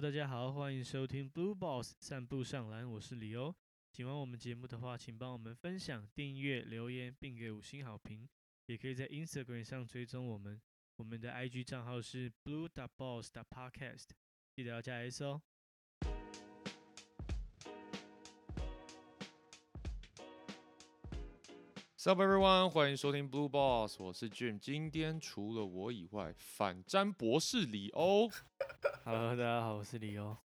大家好，欢迎收听 Blue Boss 散步上篮，我是李欧。喜欢我们节目的话，请帮我们分享、订阅、留言，并给五星好评。也可以在 Instagram 上追踪我们，我们的 IG 账号是 blue dot boss dot podcast，记得要加 S 哦。Sup everyone，欢迎收听 Blue Boss，我是 Jim。今天除了我以外，反詹博士李欧、Hello，大家好，我是李欧。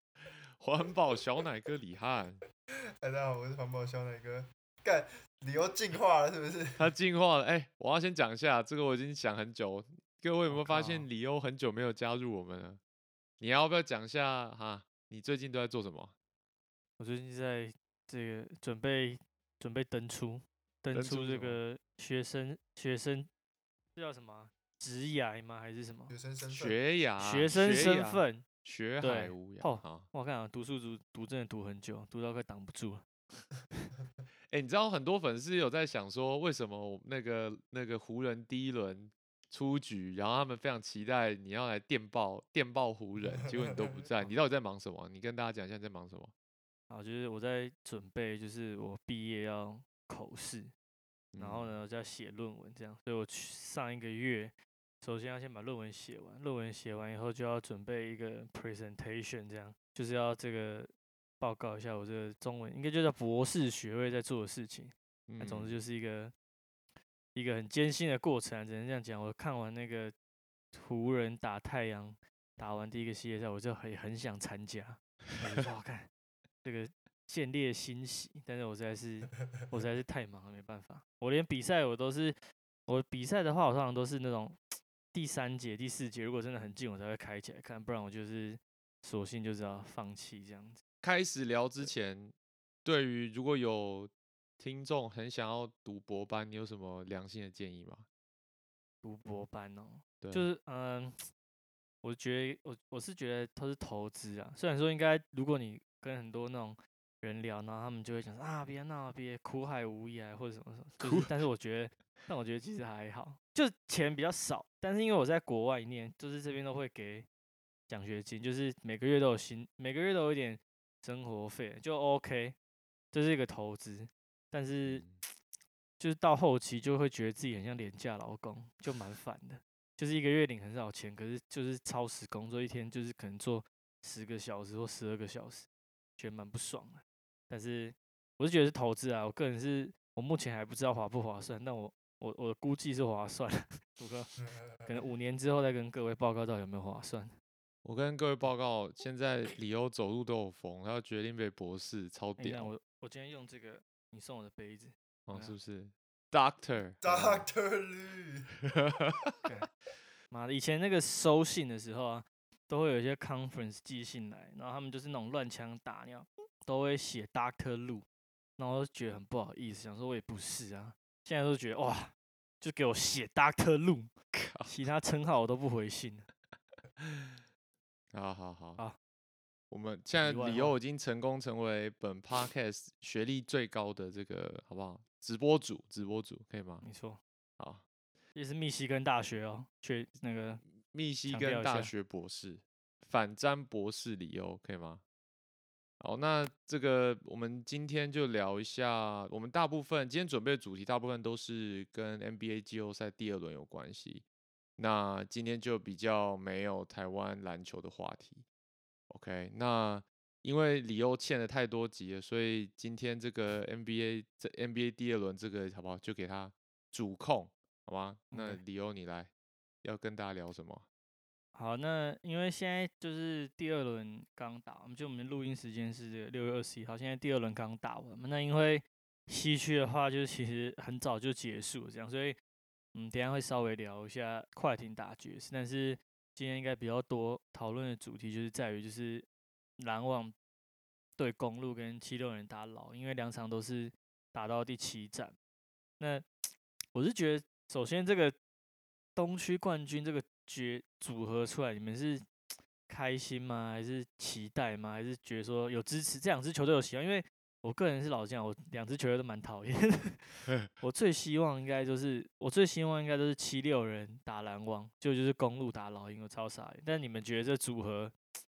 环保小奶哥李汉，大家好，我是环保小奶哥。干，李欧进化了是不是？他进化了。哎、我要先讲一下，这个我已经想很久。各位有没有发现李欧很久没有加入我们了？你要不要讲一下哈？你最近都在做什么？我最近在这个准备准备登出登出这个学生学生这叫什么啊职涯吗？还是什么学生身份，学涯，学生身，份？学海无涯。哦啊，我看啊，读书读读真的读很久，读到快挡不住了。哎、你知道很多粉丝有在想说，为什么我那个那个湖人第一轮出局，然后他们非常期待你要来电报电报湖人，结果你都不在，你到底在忙什么？你跟大家讲一下你在忙什么？啊，就是我在准备，就是我毕业要口试，然后嗯？呢，我就要写论文这样，所以我去上一个月，首先要先把论文写完，论文写完以后就要准备一个 presentation，这样就是要这个报告一下我这个中文应该就叫博士学位在做的事情。那总之嗯就是一个一个很艰辛的过程、啊，只能这样讲。我看完那个湖人打太阳，打完第一个系列赛，我就很很想参加。我就说，我看这个见猎欣喜，但是我实在是我实在是太忙了，没办法。我连比赛我都是，我比赛的话，我通常都是那种第三节、第四节，如果真的很近，我才会开起来看，不然我就是索性就是要放弃这样子。开始聊之前，对于如果有听众很想要读博班，你有什么良心的建议吗？读博班哦，对，就是嗯，我觉得我我是觉得它是投资啊。虽然说应该，如果你跟很多那种人聊，然后他们就会讲说啊，别闹，别苦海无涯或者什么什么，就是但是我觉得，但我觉得其实还好，就钱比较少，但是因为我在国外念，就是这边都会给奖学金，就是每个月都有薪，每个月都有一点生活费，就 OK，这是一个投资，但是。嗯 就是到后期就会觉得自己很像廉价劳工，就蛮烦的。就是一个月领很少钱，可是就是超时工作，一天就是可能做十个小时或十二个小时，觉得蛮不爽的。但是我是觉得是投资啊，我个人是我目前还不知道划不划算，但我我我估计是划算，主哥可能五年之后再跟各位报告到底有没有划算。我跟各位报告，现在李欧走路都有风，他要决定被博士，超屌我我今天用这个你送我的杯子，哦，是不是？Doctor，Doctor Lee，妈的，以前那个收信的时候啊，都会有一些 conference 寄信来，然后他们就是那种乱枪打鸟，都会写 Doctor Lu，然后我就觉得很不好意思，想说我也不是啊，现在都觉得哇，就给我写 Doctor Lu，靠其他称号我都不回信了。好好好好我们现在李欧已经成功成为本 podcast 学历最高的这个，好不好？直播主，直播主可以吗？没错，好，也是密西根大学哦，去那个密西根大学博士，反詹博士李欧可以吗？好，那这个我们今天就聊一下，我们大部分今天准备的主题大部分都是跟 NBA 季后赛第二轮有关系。那今天就比较没有台湾篮球的话题。OK，那因为李欧欠了太多集了，所以今天这个 NBA 这 NBA 第二轮这个好不好？就给他主控，好吗？那李欧你来，要跟大家聊什么？好，那因为现在就是第二轮刚打，我们就我们的录音时间是六月二十一号，现在第二轮刚打完嘛。那因为西区的话，就是其实很早就结束这样，所以嗯，等下会稍微聊一下快艇打爵士，但是今天应该比较多讨论的主题就是在于就是篮网对公路跟七六人打老，因为两场都是打到第七战。那 我是觉得，首先这个东区冠军这个决组合出来，你们是开心吗？还是期待吗？还是觉得说有支持这两支球队有希望？因为我个人是老实讲，我两支球队都蛮讨厌。我最希望应该就是我最希望应该都是七六人打篮网，就就是公路打老鹰，我超傻眼。但你们觉得这组合，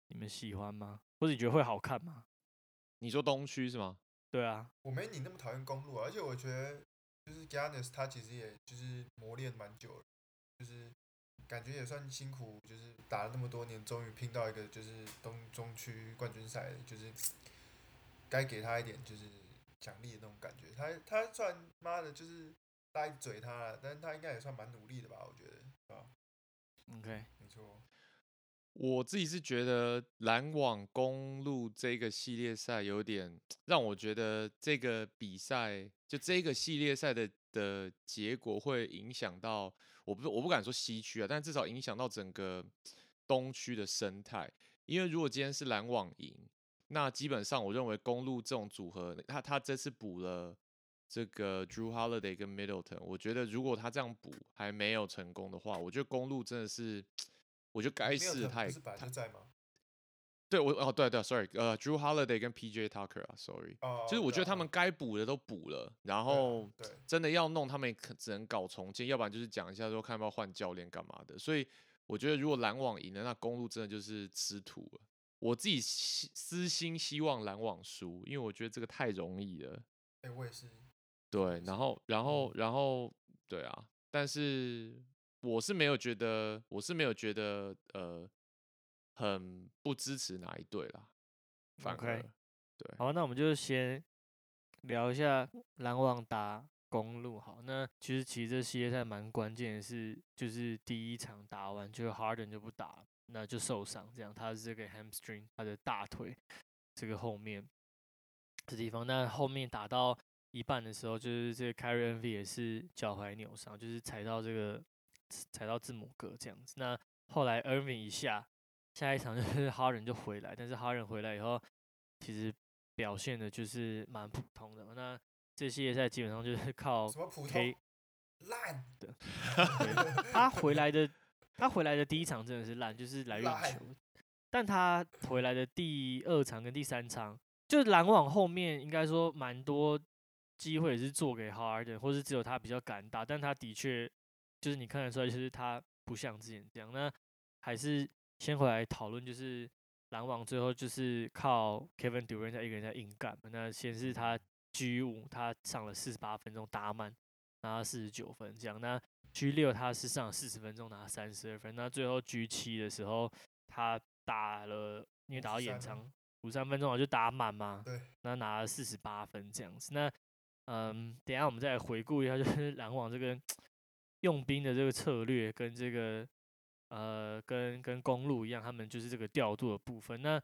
你们喜欢吗？或者你觉得会好看吗？你说东区是吗？对啊，我没你那么讨厌公路啊，而且我觉得就是 Giannis 他其实也就是磨练蛮久了，就是感觉也算辛苦，就是打了那么多年，终于拼到一个就是东中区冠军赛，就是 该给他一点就是奖励的那种感觉。他他算妈的，就是大家嘴他了，但是他应该也算蛮努力的吧？我觉得，啊？OK，没错，我自己是觉得篮网公路这个系列赛有点让我觉得这个比赛就这个系列赛的的结果会影响到我不我不敢说西区啊，但至少影响到整个东区的生态。因为如果今天是篮网赢，那基本上我认为公路这种组合，他他这次补了这个 Drew Holiday 跟 Middleton，我觉得如果他这样补还没有成功的话，我觉得公路真的是，我觉得该是本来他在吗？对我哦对对，sorry，呃，Drew Holiday 跟 PJ Tucker 啊，sorry，哦，就是我觉得他们该补的都补了，然后真的要弄，他们可只能搞重建，要不然就是讲一下说看要不要换教练干嘛的。所以我觉得如果篮网赢了，那公路真的就是吃土了。我自己希私心希望篮网输，因为我觉得这个太容易了。哎、我也是，对，是然后然后然后对啊，但是我是没有觉得，我是没有觉得呃很不支持哪一队啦，反 OK 对，好，那我们就先聊一下篮网打公路。好，那其实其实这系列赛蛮关键的是，就是第一场打完就 Harden 就不打了，那就受伤，这样他是这个 hamstring 他的大腿这个后面这地方。那后面打到一半的时候，就是这个 Kyrie Irving 也是脚踝扭伤，就是踩到这个踩到字母哥这样子。那后来 Irving 一下，下一场 就是哈人就回来，但是哈人回来以后，其实表现的就是蛮普通的。那这系列赛基本上就是靠什么普通 K 烂，的他回来的，他回来的第一场真的是烂，就是来运球。但他回来的第二场跟第三场，就是篮网后面应该说蛮多机会是做给 Harden，或是只有他比较敢打，但他的确就是你看得出来，就是他不像之前这样。那还是先回来讨论，就是篮网最后就是靠 Kevin Durant 在一个人在硬干嘛。那先是他 G 五，他上了四十八分钟打满，拿了四十九分这样。那 G 六他是上了四十分钟拿三十二分。那最后 G 七的时候，他打了因为打到延53长啊五三分钟我就打满嘛，对，那拿了四十八分这样子。那嗯，等一下我们再来回顾一下，就是篮网这个用兵的这个策略跟这个呃跟跟公路一样，他们就是这个调度的部分。那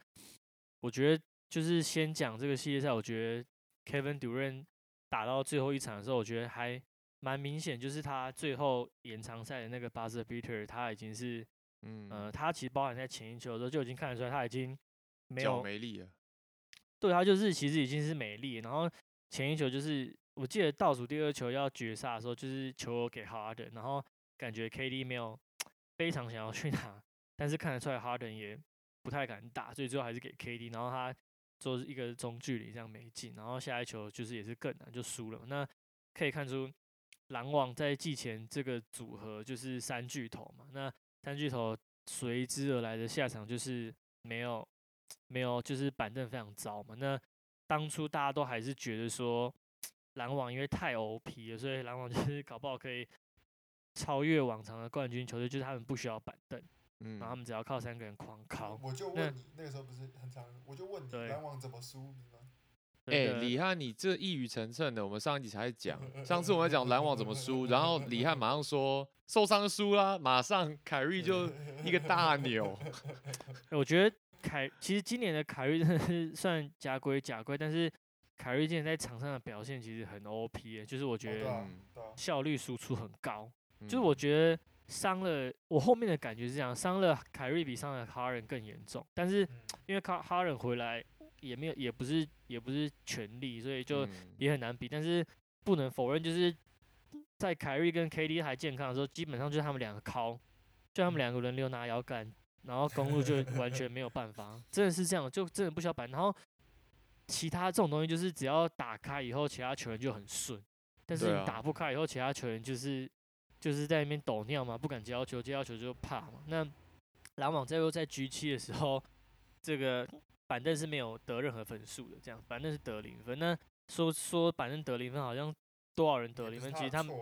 我觉得就是先讲这个系列赛，我觉得 Kevin Durant 打到最后一场的时候，我觉得还蛮明显，就是他最后延长赛的那个 buzzer beater，他已经是嗯，呃，他其实包含在前一球的时候就已经看得出来，他已经没有没力了，对他就是其实已经是美丽，然后前一球就是我记得倒数第二球要绝杀的时候，就是球给 Harden，，然后感觉 KD 没有非常想要去拿，但是看得出来哈登也不太敢打，所以最后还是给 KD，然后他做一个中距离这样没进，然后下一球就是也是更难就输了。那可以看出篮网在季前这个组合就是三巨头嘛，那三巨头随之而来的下场就是没有没有，就是板凳非常糟嘛。那当初大家都还是觉得说，篮网因为太 OP 了，所以篮网就是搞不好可以超越往常的冠军球队，就是他们不需要板凳，嗯然后他们只要靠三个人狂靠。我就问你，那个时候不是很常，我就问你对篮网怎么输，你吗？哎、李汉，你这一语成谶的。我们上一集才讲，上次我们讲篮网怎么输，然后李汉马上说受伤输啦，马上凯瑞就 一个大扭。我觉得凯其实今年的凯瑞真的是算假归假归，但是凯瑞今年在场上的表现其实很 OP 的，就是我哦觉得效率输出很高。就是嗯。我觉得伤了，我后面的感觉是这样，伤了凯瑞比伤了哈人更严重，但是嗯。因为哈哈人回来也没有，也不是也不是全力，所以就嗯。也很难比。但是不能否认，就是在凯瑞跟 KD 还健康的时候，基本上就是他们两个靠，就他们两个轮流拿摇杆，然后公路就完全没有办法，真的是这样，就真的不需要板。然后其他这种东西就是只要打开以后，其他球员就很顺，但是你打不开以后，其他球员就是就是在那边抖尿嘛，不敢接到球，接到球就怕嘛。那篮网在又在 G 七的时候，这个板凳是没有得任何分数的，这样板凳是得零分。那说说板凳得零分，好像多少人得零分？其实他们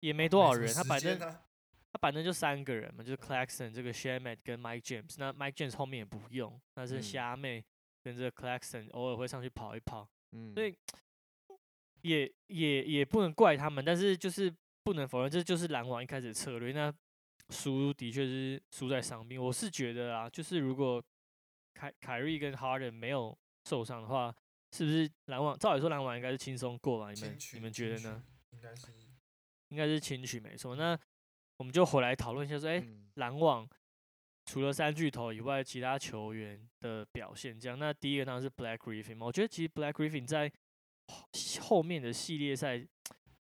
也没多少人，他板凳他板凳就三个人嘛，就是 Claxton 这个 Shamet 跟 Mike James。那 Mike James 后面也不用，那是虾妹跟这个 Claxton 偶尔会上去跑一跑。嗯，所以 也也也不能怪他们，但是就是不能否认，这就是篮网一开始的策略。那输的确是输在伤病，我是觉得啊，就是如果凯凯瑞跟 Harden 没有受伤的话，是不是篮网？照理说篮网应该是轻松过吧？你们你们觉得呢？应该是应该是轻取没错。那我们就回来讨论一下，说哎，篮网除了三巨头以外，其他球员的表现这样。那第一个当然是 Black Griffin 嘛，我觉得其实 Black Griffin 在后面的系列赛，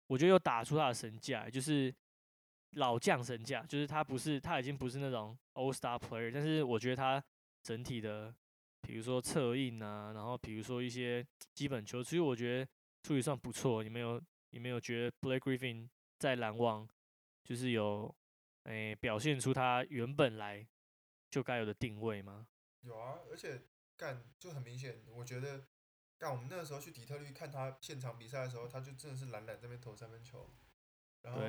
我觉得又打出他的神价，就是。老将神价，就是他不是他已经不是那种 All Star player，但是我觉得他整体的，比如说策应啊，然后比如说一些基本球，其实我觉得处理算不错。你没有你没有觉得 Blake Griffin 在篮网就是有诶表现出他原本来就该有的定位吗？有啊，而且干就很明显，我觉得干我们那个时候去底特律看他现场比赛的时候，他就真的是懒懒这边投三分球，然后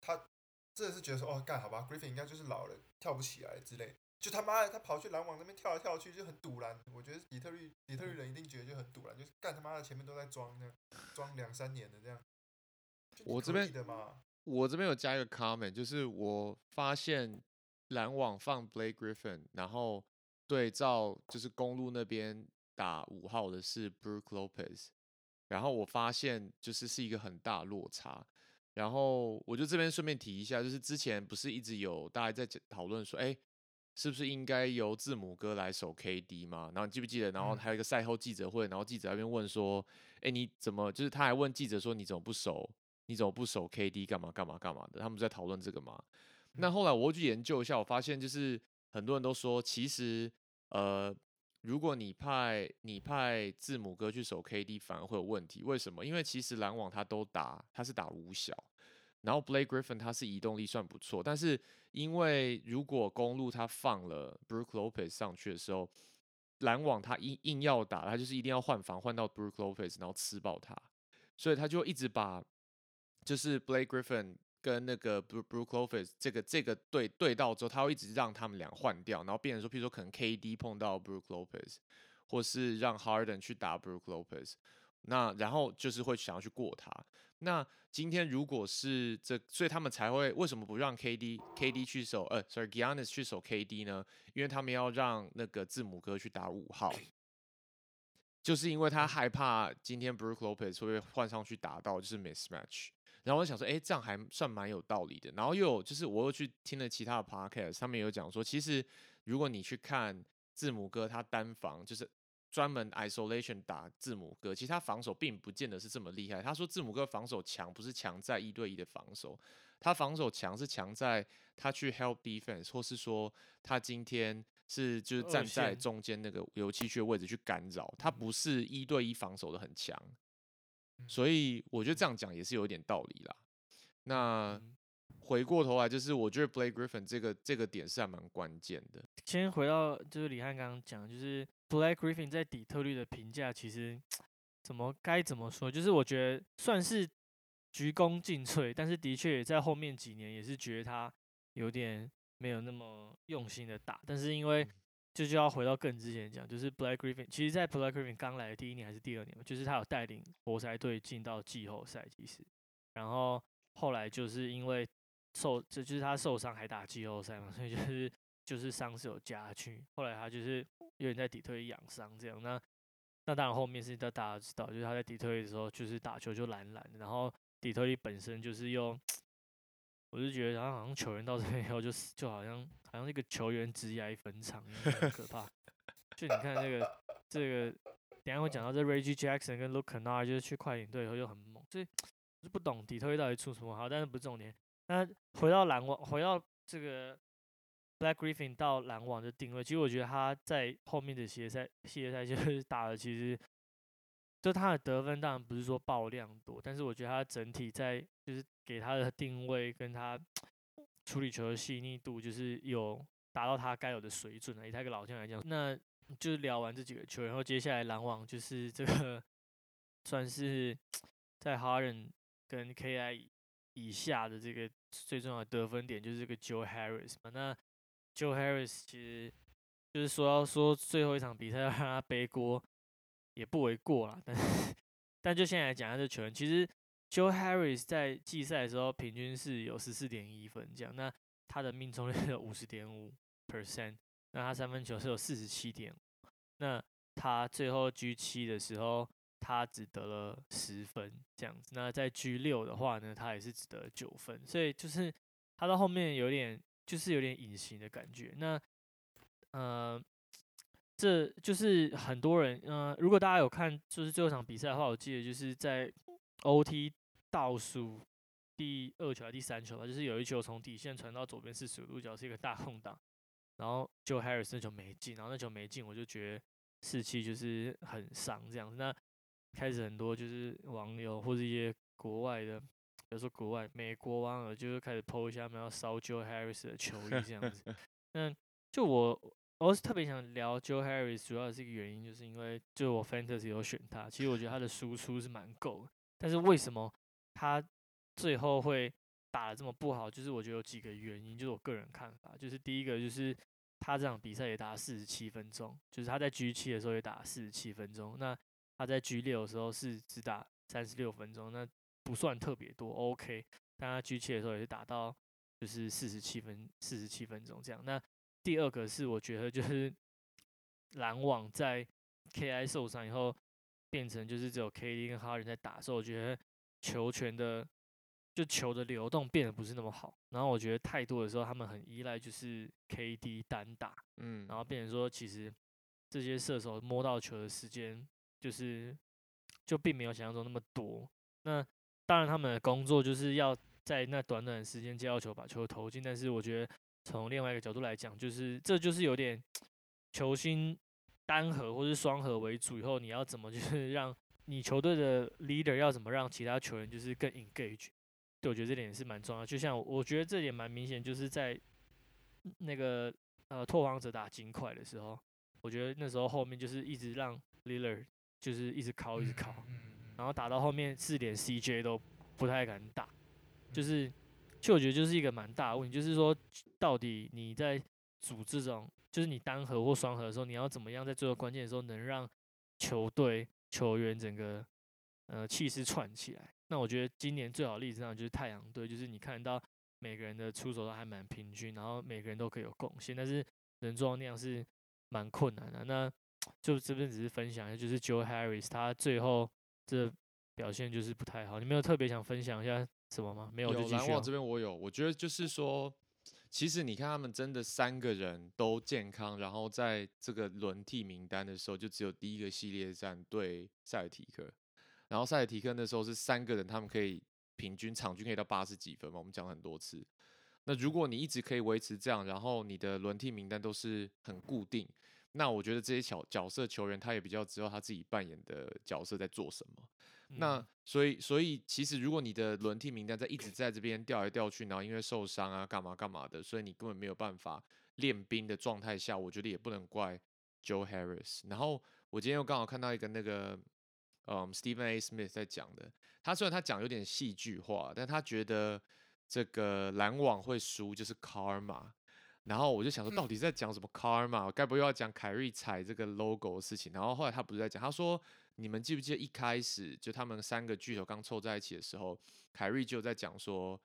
他。真的是觉得说哦干好吧，Griffin 应该就是老了跳不起来之类，就他妈的他跑去篮网那边跳来跳去就很堵篮，我觉得底特律底特律人一定觉得就很堵篮，就是干他妈的前面都在装呢，装两三年的这样。我这边我这边有加一个 comment，就是我发现篮网放 Blake Griffin，然后对照就是公路那边打五号的是 Brook Lopez，然后我发现就是是一个很大落差。然后我就这边顺便提一下，就是之前不是一直有大家在讨论说，哎，是不是应该由字母哥来守 KD 吗？然后你记不记得？然后还有一个赛后记者会，然后记者那边问说，哎，你怎么就是他还问记者说，你怎么不守？你怎么不守 KD？干嘛干嘛干嘛的？他们在讨论这个嘛？那后来我去研究一下，我发现就是很多人都说，其实呃，如果你派你派字母哥去守 KD，反而会有问题。为什么？因为其实篮网他都打，他是打五小。然后 Blake Griffin 他是移动力算不错，但是因为如果公路他放了 Brook Lopez 上去的时候，篮网他硬硬要打，他就是一定要换防换到 Brook Lopez，然后吃爆他，所以他就一直把就是 Blake Griffin 跟那个 Brook Lopez 这个这个对对到之后，他会一直让他们俩换掉，然后变成说，譬如说可能 KD 碰到 Brook Lopez，或是让 Harden 去打 Brook Lopez，那然后就是会想要去过他。那今天如果是这，所以他们才会为什么不让 KD KD 去守？呃，sorry，Giannis 去守 KD 呢？因为他们要让那个字母哥去打五号，就是因为他害怕今天 Brook Lopez 会换上去打到就是 mismatch。然后我就想说，哎，这样还算蛮有道理的。然后又有就是我又去听了其他的 podcast，上面有讲说，其实如果你去看字母哥他单防，就是。专门 isolation 打字母哥，其实他防守并不见得是这么厉害。他说字母哥防守强，不是强在一对一的防守，他防守强是强在他去 help defense，或是说他今天是就是站在中间那个油漆区的位置去干扰，他不是一对一防守的很强。所以我觉得这样讲也是有一点道理啦。那回过头来，就是我觉得 Blake Griffin 这个这个点是还蛮关键的。先回到就是李汉刚刚讲，就是。Blake Griffin 在底特律的评价其实怎么该怎么说？就是我觉得算是鞠躬尽瘁，但是的确也在后面几年也是觉得他有点没有那么用心的打。但是因为这就要回到更之前讲，就是 Black Griffin，其实在 Black Griffin 刚来的第一年还是第二年嘛，就是他有带领活塞队进到季后赛，其实，然后后来就是因为受，这就是他受伤还打季后赛嘛，所以就是就是伤势有加剧，后来他就是。有点在底特律养伤这样，那那当然后面是大家知道，就是他在底特律的时候就是打球就懒懒的，然后底特律本身就是又，我就觉得好像球员到这边以后就是就好像好像一个球员职业坟场一样很可怕。就你看这个这个，等下会讲到这 Reggie Jackson 跟 Luke Kennard 就是去快艇队以后就很猛，所以就不懂底特律到底出什么好，但是不是重点。那回到篮网，回到这个。Black Griffin 到篮网的定位，其实我觉得他在后面的系列赛，系列赛就是打的，其实就他的得分当然不是说爆量多，但是我觉得他整体在就是给他的定位跟他 处理球的细腻度，就是有达到他该有的水准了。以他一个老将来讲，那就聊完这几个球，然后接下来篮网就是这个算是 在哈人跟 KI 以下的这个最重要的得分点，就是这个 Joe Harris 嘛。那 Joe Harris 其实就是说要说最后一场比赛要让他背锅，也不为过啦。但是但就现在来讲，他这球员其实 Joe Harris 在季赛的时候平均是有十四点一分这样，那他的命中率有五十点五 percent，那他三分球是有四十七点，那他最后 G 七的时候。他只得了十分这样子，那在 G 六的话呢，他也是只得九分，所以就是他到后面有点就是有点隐形的感觉。那呃，这就是很多人呃，如果大家有看就是最后场比赛的话，我记得就是在 OT 倒数第二球还是第三球吧，就是有一球从底线传到左边四十五度角是一个大空档，然后就 Harris 那球没进，然后那球没进，我就觉得士气就是很伤这样子。那开始很多就是网友或者一些国外的，比如说国外美国网友，就是开始 po 一下他们要烧 Joe Harris 的球衣这样子。那就我我是特别想聊 Joe Harris，主要是一个原因，就是因为就我 Fantasy 有选他，其实我觉得他的输出是蛮够的。但是为什么他最后会打的这么不好？就是我觉得有几个原因，就是我个人看法，就是第一个就是他这场比赛也打四十七分钟，就是他在 G 七的时候也打四十七分钟。那他在 G 六的时候是只打三十六分钟，那不算特别多，OK。但他 G 七的时候也是打到就是四十七分四十七分钟这样。那第二个是我觉得就是 篮网在 KI 受伤以后变成就是只有 KD 跟哈人在打，所以我觉得球权的就球的流动变得不是那么好。然后我觉得太多的时候他们很依赖就是 KD 单打，嗯，然后变成说其实这些射手摸到球的时间。就是，就并没有想象中那么多。那当然，他们的工作就是要在那短短的时间接到球，把球投进。但是，我觉得从另外一个角度来讲，就是这就是有点球星单核或是双核为主。以后你要怎么就是让你球队的 leader 要怎么让其他球员就是更 engage？对我觉得这点也是蛮重要。就像我觉得这点蛮明显，就是在那个呃拓荒者打金块的时候，我觉得那时候后面就是一直让 leader。就是一直靠，一直靠，然后打到后面四连 CJ 都不太敢打，就是，就我觉得就是一个蛮大的问题，就是说到底你在组这种，就是你单核或双核的时候，你要怎么样在最后关键的时候能让球队球员整个呃气势串起来？那我觉得今年最好例子上就是太阳队，就是你看到每个人的出手都还蛮平均，然后每个人都可以有贡献，但是能做到那样是蛮困难的。那 就这边只是分享一下，就是 Joe Harris 他最后这表现就是不太好。你没有特别想分享一下什么吗？没有就继续。篮网这边我有，我觉得就是说，其实你看他们真的三个人都健康，然后在这个轮替名单的时候，就只有第一个系列战对塞尔提克，然后塞尔提克那时候是三个人，他们可以平均场均可以到八十几分嘛，我们讲了很多次。那如果你一直可以维持这样，然后你的轮替名单都是很固定。那我觉得这些角角色球员，他也比较知道他自己扮演的角色在做什么。那所以所以其实如果你的轮替名单在一直在这边调来调去，然后因为受伤啊干嘛干嘛的，所以你根本没有办法练兵的状态下，我觉得也不能怪 Joe Harris。然后我今天又刚好看到一个那个嗯 Stephen A. Smith 在讲的，他虽然他讲有点戏剧化，但他觉得这个篮网会输就是 Karma。然后我就想说，到底在讲什么 karma？该不会要讲凯瑞踩这个 logo 的事情？然后后来他不是在讲，他说：“你们记不记得一开始就他们三个巨头刚凑在一起的时候，凯瑞就在讲说，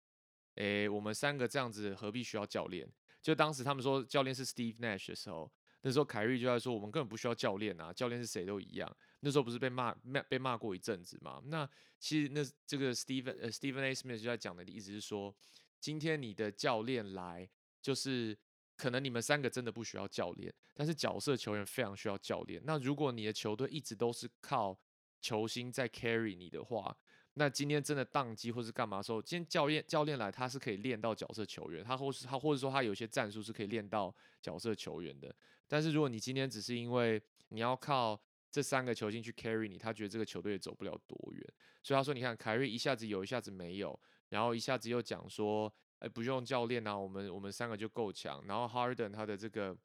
诶，我们三个这样子何必需要教练？就当时他们说教练是 Steve Nash 的时候，那时候凯瑞就在说，我们根本不需要教练啊，教练是谁都一样。那时候不是被骂骂被骂过一阵子嘛？那其实那这个 Steve 呃 Stephen A. Smith 就在讲的意思是说，今天你的教练来就是。可能你们三个真的不需要教练，但是角色球员非常需要教练。那如果你的球队一直都是靠球星在 carry 你的话，那今天真的宕机或是干嘛的时候，今天教练教练来，他是可以练到角色球员，他或是他或者说他有些战术是可以练到角色球员的。但是如果你今天只是因为你要靠这三个球星去 carry 你，他觉得这个球队也走不了多远。所以他说，你看凯瑞一下子有一下子没有，然后一下子又讲说。哎，不用教练啊，我们我们三个就够强。然后 Harden 他的这个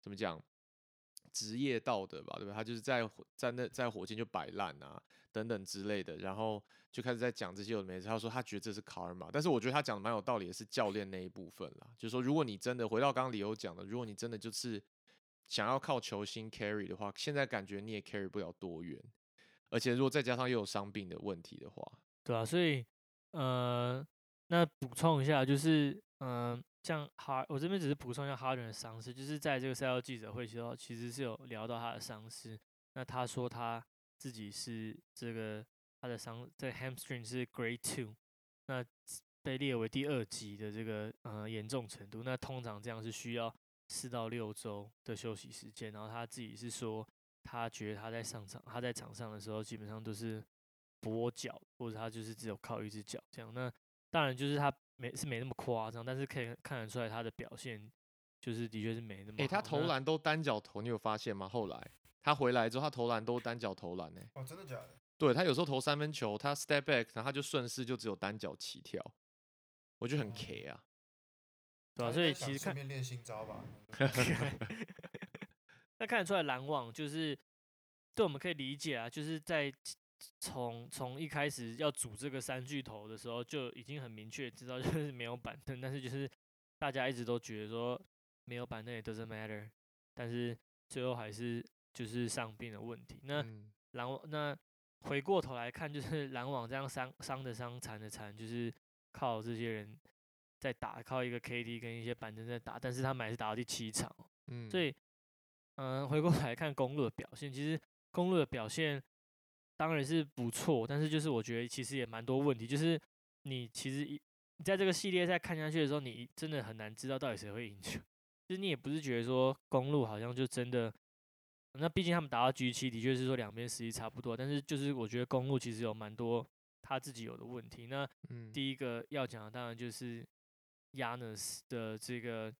怎么讲？职业道德吧，对吧？他就是在在那在火箭就摆烂啊等等之类的，然后就开始在讲这些有的没的。他说他觉得这是卡尔玛，但是我觉得他讲的蛮有道理，的是教练那一部分啦。就是说，如果你真的回到刚刚李欧讲的，如果你真的就是想要靠球星 carry 的话，现在感觉你也 carry 不了多远，而且如果再加上又有伤病的问题的话，对啊，所以呃，那补充一下，就是嗯、呃像哈，我这边只是补充一下哈登的伤势，就是在这个赛后记者会时候，其实是有聊到他的伤势。那他说他自己是这个他的伤，这个 hamstring 是 grade two，那被列为第二级的这个呃严重程度。那通常这样是需要四到六周的休息时间。然后他自己是说，他觉得他在上场，他在场上的时候基本上都是跛脚，或者他就是只有靠一只脚这样。那当然就是他没是没那么夸张，但是可以看得出来他的表现就是的确是没那么好。诶，他投那篮都单脚投，你有发现吗？后来他回来之后，他投篮都单脚投篮呢、哦，真的假的？对他有时候投三分球，他 step back，然后他就顺势就只有单脚起跳，我觉得很哦 K 啊。对啊，所以其实看练新招吧。那看得出来篮网就是对我们可以理解啊，就是在从从一开始要组这个三巨头的时候，就已经很明确知道就是没有板凳，但是就是大家一直都觉得说没有板凳也 doesn't matter，但是最后还是就是伤病的问题。那嗯篮网那回过头来看，就是篮网这样伤伤的伤，残的残，就是靠这些人在打，靠一个 KD 跟一些板凳在打，但是他们还是打到第七场哦。嗯，所以，嗯、回过头来看公路的表现，其实公路的表现当然是不错，但是就是我觉得其实也蛮多问题，就是你其实一你在这个系列赛看下去的时候，你真的很难知道到底谁会赢球。就是你也不是觉得说公路好像就真的，那毕竟他们打到 G 七，的确是说两边实力差不多，但是就是我觉得公路其实有蛮多他自己有的问题。那嗯第一个要讲的当然就是 Yanis 的这个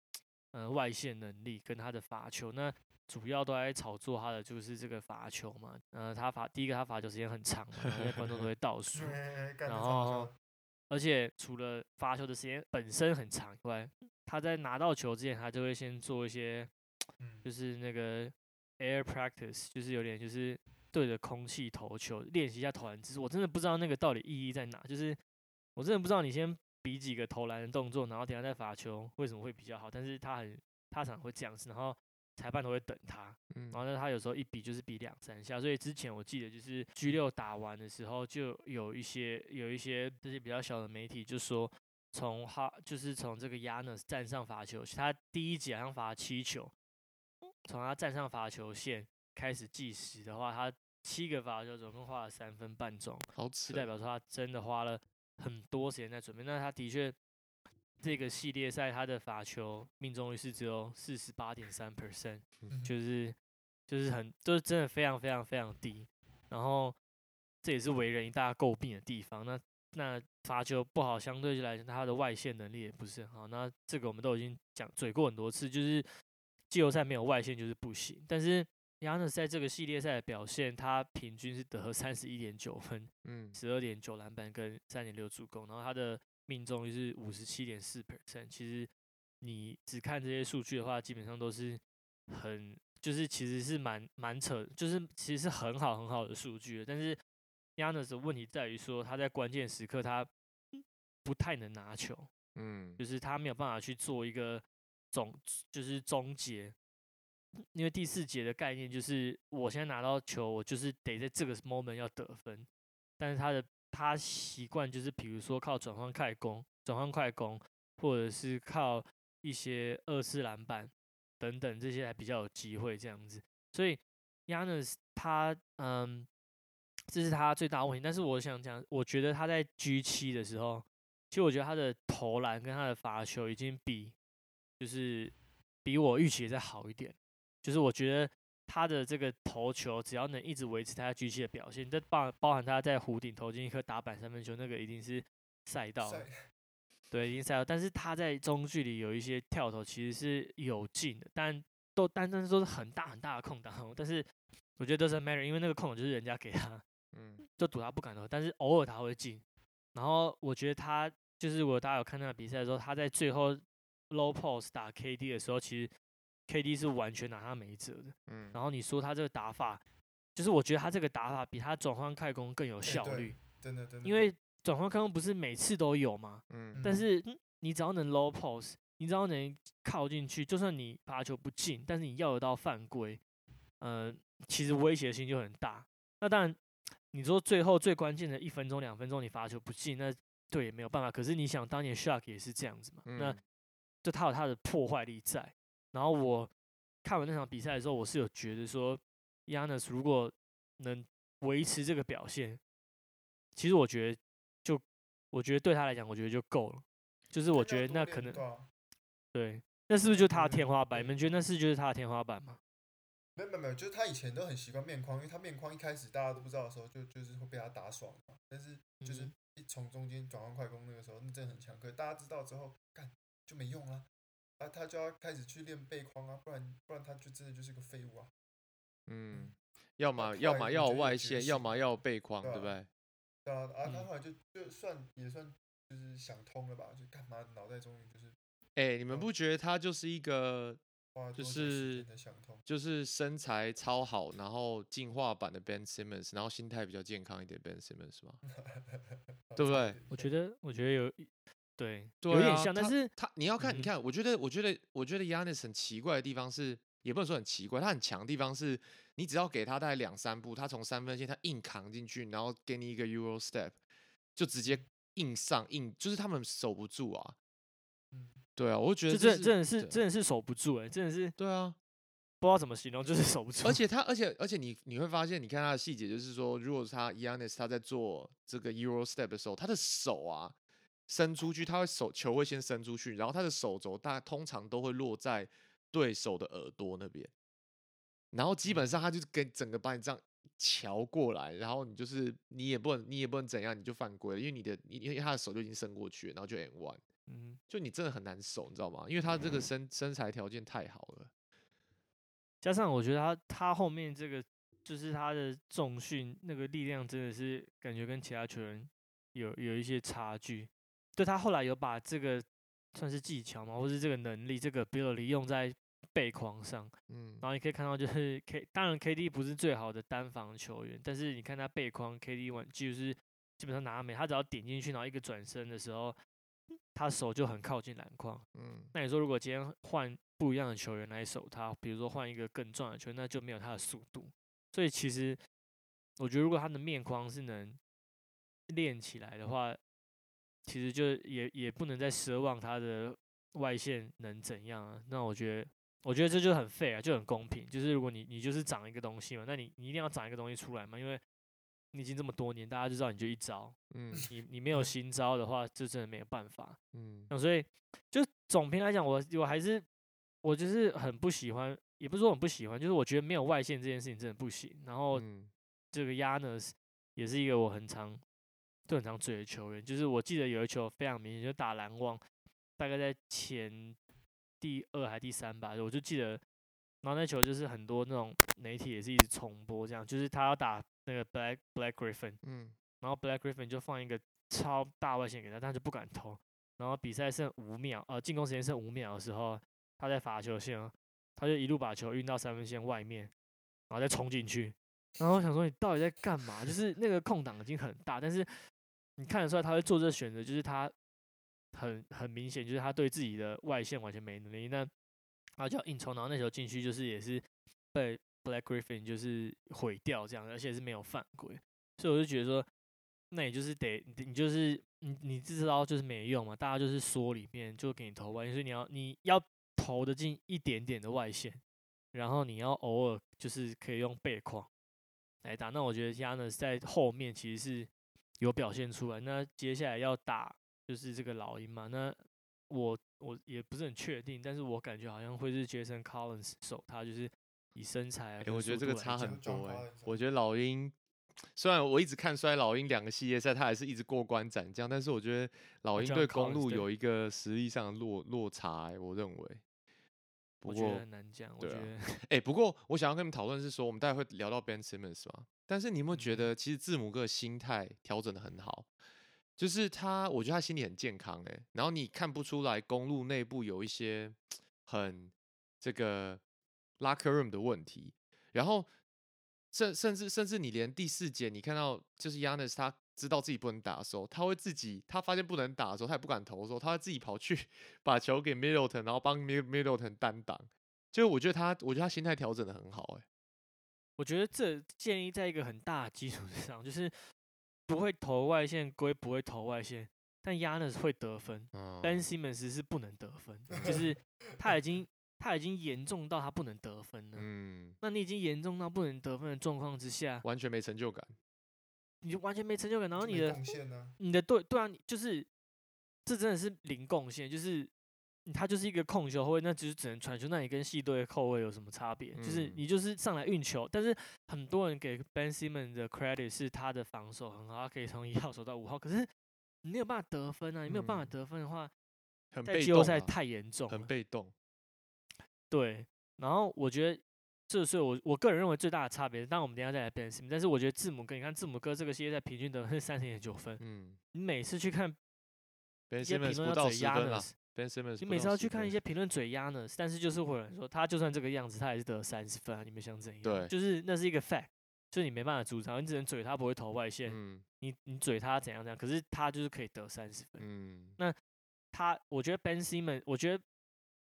呃外线能力跟他的罚球，那主要都在炒作他的就是这个罚球嘛，呃，他罚第一个他罚球时间很长因为观众都会倒数，然后而且除了罚球的时间本身很长以外，他在拿到球之前，他就会先做一些嗯 就是那个 air practice，就是有点就是对着空气投球，练习一下投篮姿势。我真的不知道那个到底意义在哪，就是我真的不知道你先比几个投篮的动作，然后等下再罚球为什么会比较好。但是他很他常会这样子，然后裁判都会等他，嗯然后呢他有时候一比就是比两三下。所以之前我记得就是 G 六打完的时候，就有一些有一些这些比较小的媒体就说。从哈就是从这个 Yanis 站上罚球，他第一节好像罚七球，从他站上罚球线开始计时的话，他七个罚球总共花了三分半钟，好就代表说他真的花了很多时间在准备。那他的确这个系列赛他的罚球命中率是只有四十八点三 percent，嗯就是就是很就是真的非常非常非常低。然后这也是为人一大诟病的地方。那那罚球不好，相对来讲他的外线能力也不是很好。那这个我们都已经讲嘴过很多次，就是季后赛没有外线就是不行。但是 Yanis 在这个系列赛的表现，他平均是得三十一点九分，嗯十二点九篮板跟三点六助攻，然后他的命中率是五十七点四 percent。其实你只看这些数据的话，基本上都是很就是其实是蛮蛮扯，就是其实是很好很好的数据的。但是 Yanis 的问题在于说他在关键时刻他不太能拿球，嗯就是他没有办法去做一个总就是终结。因为第四节的概念就是，我现在拿到球，我就是得在这个 moment 要得分。但是他的他习惯就是，比如说靠转换快攻、转换快攻，或者是靠一些二次篮板等等这些还比较有机会这样子。所以 y a n s 他嗯，这是他最大的问题。但是我想讲，我觉得他在 G 七的时候，其实我觉得他的投篮跟他的罚球已经比就是比我预期的再好一点。就是我觉得他的这个投球，只要能一直维持他在 G 七的表现，这包包含他在弧顶投进一颗打板三分球，那个一定是赛道对，已经赛道。但是他在中距离有一些跳投，其实是有进的，但都但但是都是很大很大的空档哦。但是我觉得 doesn't matter，因为那个空档就是人家给他，嗯就赌他不敢投，但是偶尔他会进。然后我觉得他就是，如果大家有看那个比赛的时候，他在最后 low post 打 KD 的时候，其实 KD 是完全拿他没辙的。嗯，然后你说他这个打法，就是我觉得他这个打法比他转换开弓更有效率，真的真的，因为转换开弓不是每次都有吗？嗯但是、嗯你只要能 low post，你只要能靠进去，就算你罚球不进，但是你要得到犯规，呃，其实威胁性就很大。那当然，你说最后最关键的一分钟、两分钟你罚球不进，那对也没有办法。可是你想，当年 Shark 也是这样子嘛，那嗯就他有他的破坏力在。然后我看完那场比赛的时候，我是有觉得说，Yanis 如果能维持这个表现，其实我觉得就我觉得对他来讲，我觉得就够了。就是我觉得那可能对那是不是就他的天花板？你对们觉得那是就是他的天花板吗？没有没有没有，就是他以前都很习惯面框，因为他面框一开始大家都不知道的时候，就就是会被他打爽嘛。但是就是嗯一从中间转换快攻那个时候，那真的很强。可是大家知道之后，干就没用了，啊，他就要开始去练背框啊，不然不然他就真的就是个废物啊。嗯，要么要么要外线，要醒么要有背框，对啊对不对？对啊，啊，他嗯后来就就算也算就是想通了吧，就干嘛脑袋终于就是哎，你们嗯不觉得他就是一个就是？就是身材超好，然后进化版的 Ben Simmons，然后心态比较健康一点 Ben Simmons 吗？对不对？我觉得，我觉得有一对，对啊有点像，但是他你要看，你看，我觉得，我觉得，我觉得 Yanis 很奇怪的地方是，也不能说很奇怪，他很强的地方是，你只要给他大概两三步，他从三分线他硬扛进去，然后给你一个 Euro step，就直接硬上硬，就是他们守不住啊。嗯，对啊，我觉得就这真真的是对真的是守不住哎、真的是对啊，不知道怎么形容，就是守不住。而且他，而且而且你你会发现，你看他的细节，就是说，如果是他 Yanis 他在做这个 Euro step 的时候，他的手啊伸出去，他会手球会先伸出去，然后他的手肘大通常都会落在对手的耳朵那边，然后基本上他就是跟整个把你这样瞧过来，然后你就是你也不能你也不能怎样，你就犯规了，因为你的因为他的手就已经伸过去了，然后就 N one，嗯，就你真的很难守，你知道吗？因为他这个身身材条件太好了。加上我觉得他他后面这个就是他的重训那个力量真的是感觉跟其他球员有有一些差距。对他后来有把这个算是技巧嘛，或是这个能力这个 ability 用在背框上，嗯然后你可以看到就是 K 当然 KD 不是最好的单防球员，但是你看他背框 KD 完就是基本上拿没，他只要点进去，然后一个转身的时候，他手就很靠近篮筐。嗯那你说如果今天换不一样的球员来守他，比如说换一个更壮的球员，那就没有他的速度。所以其实我觉得如果他的面框是能练起来的话，其实就也也不能再奢望他的外线能怎样啊。那我觉得，我觉得这就很 fair 啊，就很公平。就是如果你你就是长一个东西嘛，那你你一定要长一个东西出来嘛，因为你已经这么多年，大家就知道你就一招，嗯你你没有新招的话，这真的没有办法。嗯那所以就总评来讲，我我还是我就是很不喜欢，也不是说很不喜欢，就是我觉得没有外线这件事情真的不行。然后嗯这个 Yanis 也是一个我很常就很常追的球员，就是我记得有一球非常明显，就打篮网，大概在前第二还第三吧，我就记得，然后那球就是很多那种媒体也是一直重播，这样就是他要打那个 Black Black Griffin，嗯然后 Black Griffin 就放一个超大外线给他，但他就不敢投。然后比赛剩五秒，呃，进攻时间剩五秒的时候，他在罚球线哦，他就一路把球运到三分线外面，然后再冲进去。然后我想说，你到底在干嘛？就是那个空档已经很大，但是你看得出来他会做这选择，就是他很很明显，就是他对自己的外线完全没能力。那他就要硬冲，然后那时候进去就是也是被 Black Griffin 就是毁掉这样，而且是没有犯规。所以我就觉得说，那也就是得你就是你你知道就是没用嘛，大家就是缩里面就给你投外线，所以你要你要投的进一点点的外线，然后你要偶尔就是可以用背框来打。那我觉得 Yanis 在后面其实是有表现出来。那接下来要打就是这个老鹰嘛，那我我也不是很确定，但是我感觉好像会是 Jason Collins 守他，就是以身材啊哎、我觉得这个差很多哎、我觉得老鹰虽然我一直看衰老鹰两个系列赛，他还是一直过关斩将，但是我觉得老哦鹰对公路有一个实力上的落落差、欸，我认为。不我觉得过，很难讲，我觉得。哎、不过我想要跟你们讨论是说，我们待会会聊到 Ben Simmons 嘛，但是你有没有觉嗯得，其实字母哥心态调整的很好？就是他，我觉得他心理很健康哎、然后你看不出来公路内部有一些很这个 locker room 的问题，然后甚甚至甚至你连第四节你看到就是 Yanis 他知道自己不能打的时候，他会自己他发现不能打的时候，他也不敢投的时候，他会自己跑去把球给 Middleton，然后帮 Mid Middleton 单挡。就我觉得他，我觉得他心态调整的很好、欸，我觉得这建立在一个很大的基础 之上，就是不会投外线归不会投外线，但 Yanis 会得分嗯，Ben Simmons 是不能得分，就是他已经他已经严重到他不能得分了。嗯，那你已经严重到不能得分的状况之下，完全没成就感。你就完全没成就感，然后你的贡献呢？你的对对啊，你就是这真的是零贡献，就是他就是一个控球后卫，那只是只能传球。那你跟系队的后卫有什么差别？就是嗯你就是上来运球，但是很多人给 Ben Simmons 的 credit 是他的防守很好，他可以从一号守到五号，可是你没有办法得分啊！你没有办法嗯得分的话，很在被动啊季后赛太严重很了。被动。对，然后我觉得。这是我我个人认为最大的差别，当然我们等下再来 Ben Simmons，但是我觉得字母哥，你看字母哥这个系列赛平均得分是三十点九分，嗯你每次去看，Ben 一些评 Simmons 论要嘴不到十分啊 Yanis，，Ben Simmons 你每次不到10分要去看一些评论嘴压呢，但是就是会有人说他就算这个样子，他还是得三十分啊！你们想怎样？对就是那是一个 fact，就是你没办法主张，你只能嘴他不会投外线，嗯你你嘴他怎样怎样，可是他就是可以得三十分。嗯，那他我觉得 Ben Simmons，我觉得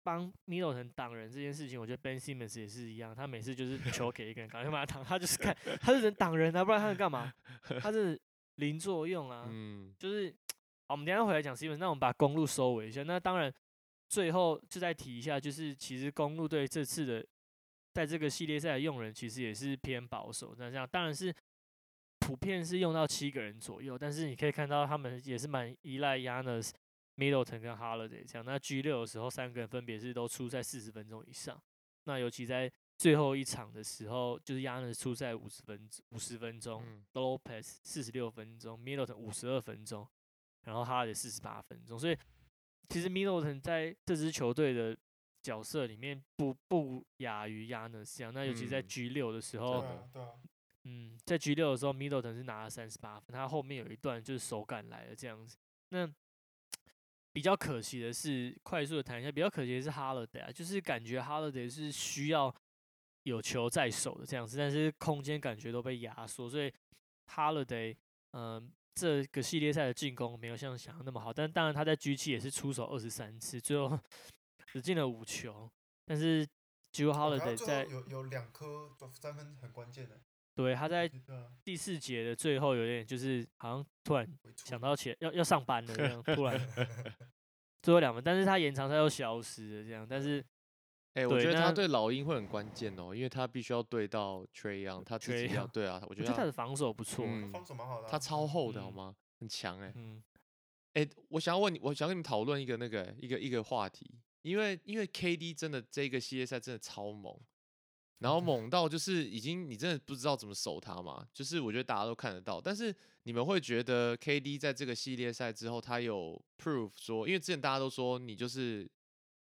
帮 Middleton 挡人这件事情，我觉得 Ben Simmons 也是一样，他每次就是球给一个人，赶快把他挡，他就是看他是能挡人啊，不然他能干嘛？他是零作用啊。嗯就是，好，我们等一下回来讲 Steven，那我们把公路收尾一下。那当然，最后就再提一下，就是其实公路队这次的在这个系列赛的用人其实也是偏保守。那这样当然是普遍是用到七个人左右，但是你可以看到他们也是蛮依赖 Yanis、Middleton 跟 Holiday 这样。那 G 六的时候，三个人分别是都出在四十分钟以上。那尤其在最后一场的时候，就是 Yanis 出赛五十分五十分钟，嗯 Lopez 四十六分钟，Middleton 五十二分钟，然后哈登四十八分钟，所以其实 Middleton 在这支球队的角色里面不不亚于 Yanis 这样。那尤其在嗯。G 六的时候，啊，对啊，嗯，在 G 六的时候，Middleton 是拿了三十八分，他后面有一段就是手感来了这样子。那比较可惜的是，快速的谈一下，比较可惜的是 Holiday 啊，就是感觉 Holiday 是需要有球在手的这样子，但是空间感觉都被压缩，所以 Holiday 嗯、这个系列赛的进攻没有像想的那么好，但当然他在 G 七也是出手二十三次，最后只进了五球，但是 j u Holiday 最在有有两颗三分很关键的，对他在第四节的最后有点就是好像突然想到起要要上班了这样，突然 最后两分，但是他延长赛又消失了这样，但是哎、我觉得他对老鹰会很关键哦，因为他必须要对到 Trey Young，他自己要 Young 对啊，我我觉得他的防守不错，嗯防守蛮好的啊，他超厚的好嗯吗？很强哎、嗯，哎、我想要问你，我想跟你们讨论一个那个欸一个一个话题，因为因为 KD 真的这个系列赛真的超猛，然后猛到就是已经你真的不知道怎么守他嘛，就是我觉得大家都看得到，但是你们会觉得 KD 在这个系列赛之后，他有 proof 说，因为之前大家都说你就是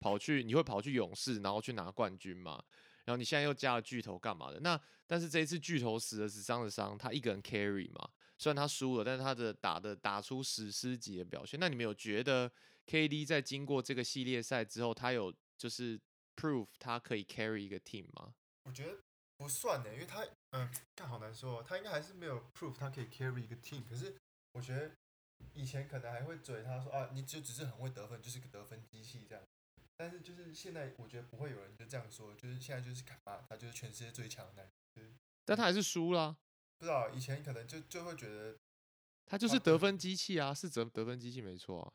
跑去你会跑去勇士，然后去拿冠军嘛，然后你现在又加了巨头干嘛的？那但是这一次巨头死了死伤的伤，他一个人 carry 嘛，虽然他输了，但是他的打的打出史诗级的表现。那你们有觉得 KD 在经过这个系列赛之后，他有就是 proof 他可以 carry 一个 team 吗？我觉得不算呢，因为他嗯，看好难说，他应该还是没有 proof 他可以 carry 一个 team。可是我觉得以前可能还会嘴他说啊，你就只是很会得分，就是个得分机器这样。但是就是现在，我觉得不会有人就这样说，就是现在就是卡巴，他就是全世界最强的男人。但他还是输了，不知道以前可能就就会觉得，他就是得分机器啊，是得得分机器没错啊。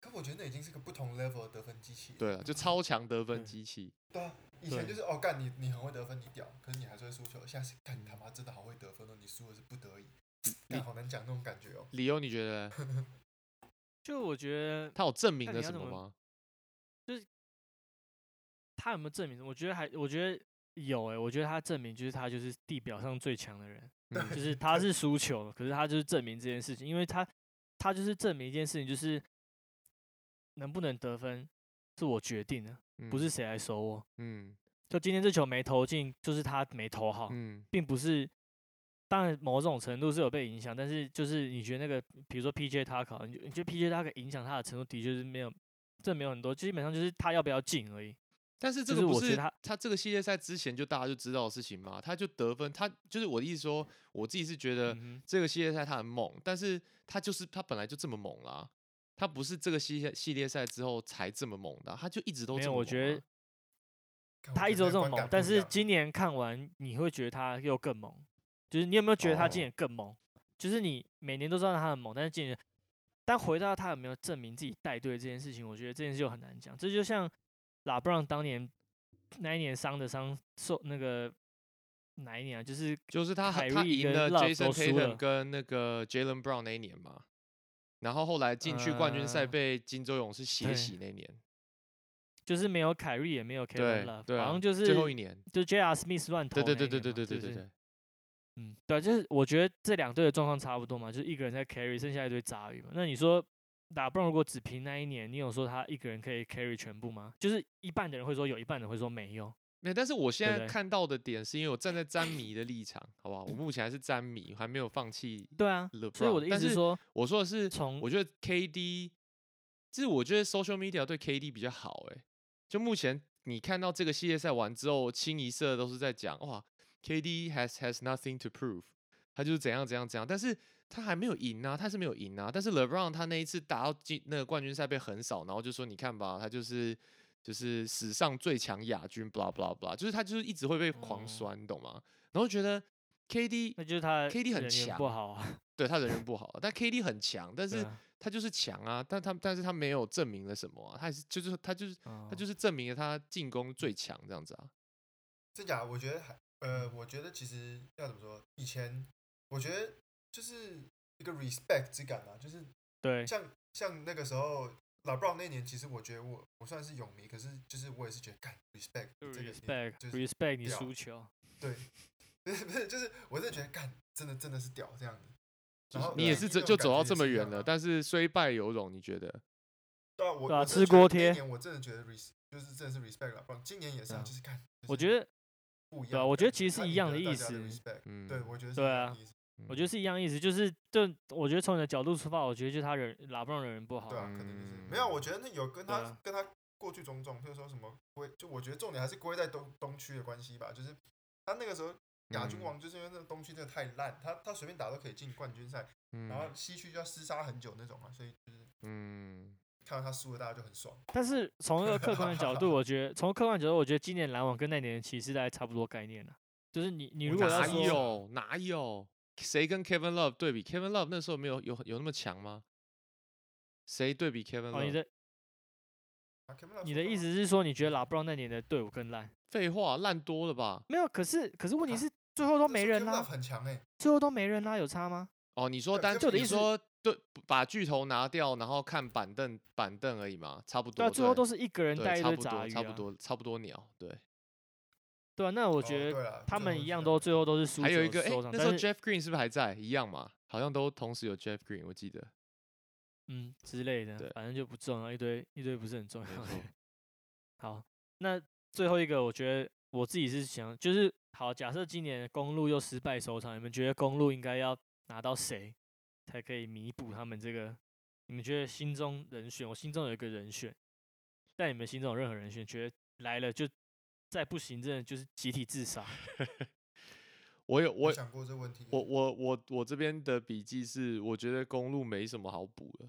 可我觉得那已经是个不同 level 的得分机器了。对啊，就超强得分对机器。对啊，以前就是哦干你你很会得分，你屌，可是你还是会输球。现在是干你他妈真的好会得分哦，你输的是不得已，干好难讲那种感觉哦。理由你觉得 就我觉得他有证明了看你要怎么什么吗？他有没有证明？我觉得还，我觉得有诶、我觉得他证明就是他就是地表上最强的人，嗯就是他是输球了，可是他就是证明这件事情，因为他他就是证明一件事情，就是能不能得分是我决定的，不是嗯谁来守我。嗯就今天这球没投进，就是他没投好，嗯并不是。当然，某种程度是有被影响，但是就是你觉得那个，比如说 PJ 他考，你觉你觉得 PJ 他可影响他的程度的确是没有，这没有很多，基本上就是他要不要进而已。但是这个不是他他这个系列赛之前就大家就知道的事情嘛？他就得分，他就是我的意思说，我自己是觉得这个系列赛他很猛，但是他就是他本来就这么猛啦，他不是这个系列系列赛之后才这么猛的啊，他就一直都没有，这么猛啊。我觉得他一直都这么猛，但是今年看完你会觉得他又更猛，就是你有没有觉得他今哦年更猛？就是你每年都知道他很猛，但是今年，但回到他有没有证明自己带队这件事情，我觉得这件事就很难讲。这就像拉布朗当年那一年伤的伤受那个哪一年啊？就是就是他海他瑞赢了 Jason Tatum 跟那个 Jalen Brown 那一年嘛，然后后来进去冠军赛呃被金州勇士血洗那年，就是没有凯瑞也没有 Kevin 对 Love，对啊，好像就是最后一年，就 J.R. Smith 乱投对对对对对对对，嗯，对啊，就是我觉得这两队的状况差不多嘛，就是一个人在 carry，剩下一堆杂鱼嘛。那你说打不然如果只凭那一年，你有说他一个人可以 carry 全部吗？就是一半的人会说有，一半的人会说没有。没有，但是我现在看到的点是因为我站在詹迷的立场，好不好？我目前还是詹迷，还没有放弃对啊。所以我的意思是说，我说的是，从我觉得 KD，就是我觉得 social media 对 KD 比较好、欸，就目前你看到这个系列赛完之后，清一色都是在讲哇，KD has has nothing to prove，他就是怎样怎样怎样，但是他还没有赢啊，他是没有赢啊。但是 LeBron 他那一次打到进那个冠军赛被横扫，然后就说你看吧，他就是就是史上最强亚军，blah blah blah，就是他就是一直会被狂哦酸，你懂吗？然后觉得 KD 那就是他 KD 很强不好啊，对他人缘不好，但 KD 很强，但是他就是强啊，但他但是他没有证明了什么啊，他还是就是他就是他哦就是证明了他进攻最强这样子啊。真假？我觉得还呃，我觉得其实要怎么说？以前我觉得就是一个 respect 之感啊，就是对像像那个时候老 Brown 那年，其实我觉得我我算是泳迷，可是就是我也是觉得干 respect 就这个 respect 就是 respect 你输球，对，不是不是，就是我是觉得干真的真的是屌这样子。然后你也是这对啊那种就走到这么远了，但是虽败犹荣，你觉得？对啊，我对吃锅贴年我真的觉得 res 就是真的是 respect 了，不然今年也是啊，就是看。我觉得对啊我觉得其实是一样的意思。respect，嗯，对，我觉得是对啊一样的意思。我觉得是一样意思，就是就我觉得从你的角度出发，我觉得就是他人拉布朗人不好对，啊，可能就是。没有。我觉得那有跟他、啊。跟他过去种种，就是说什么归，就我觉得重点还是归在东东区的关系吧。就是他那个时候亚军嗯。王，就是因为那个东区真的太烂，他他随便打都可以进冠军赛，嗯然后西区就要厮杀很久那种嘛，所以就是嗯，看到他输了，大家就很爽。但是从一个客观的角度，我觉得从客观角度，我觉得今年篮网跟那年的骑士大概差不多概念了。就是你你如果要哪说有哪有？谁跟 Kevin Love 对比？Kevin Love 那时候没有有有那么强吗？谁对比 Kevin 哦，你 Love？的啊 Kevin Love 你的意思是说，你觉得拉布朗那年的队伍更烂？废话，烂多了吧？没有，可是可是问题啊是最后都没人啦 Love，很强哎，最后都没人啦，有差吗？哦，你说单就我的意思说对，把巨头拿掉，然后看板凳板凳而已嘛，差不多。对啊，最后都是一个人带，一差不多，堆杂鱼啊，差不多，差不多鸟。对，对啊，那我哦觉得他们一样都最后都是输球还有一个，哎、那时候 Jeff Green 是不是还在？一样嘛，好像都同时有 Jeff Green，我记得。嗯之类的，反正就不重要，一堆一堆不是很重要的。好，那最后一个，我觉得我自己是想，就是好，假设今年公路又失败收场，你们觉得公路应该要拿到谁才可以弥补他们这个？你们觉得心中人选？我心中有一个人选，但你们心中有任何人选，觉得来了就再不行，真的就是集体自杀。我有我我想过这问题。我我我我这边的笔记是，我觉得公路没什么好补的。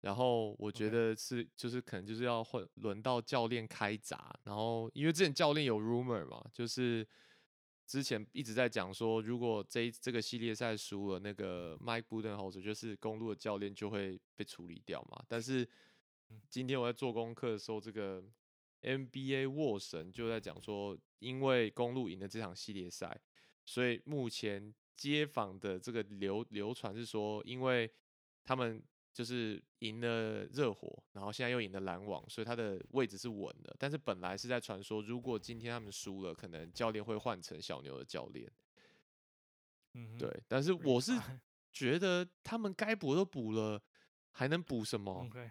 然后我觉得是就是可能就是要换轮到教练开闸，然后因为之前教练有 rumor 嘛，就是之前一直在讲说，如果这这个系列赛输了，那个 Mike Budenholzer 就是公路的教练就会被处理掉嘛。但是今天我在做功课的时候，这个 NBA 沃神就在讲说，因为公路赢了这场系列赛，所以目前街坊的这个流流传是说，因为他们就是赢了热火，然后现在又赢了篮网，所以他的位置是稳的。但是本来是在传说，如果今天他们输了，可能教练会换成小牛的教练。嗯，对，但是我是觉得他们该补都补了，还能补什么？OK，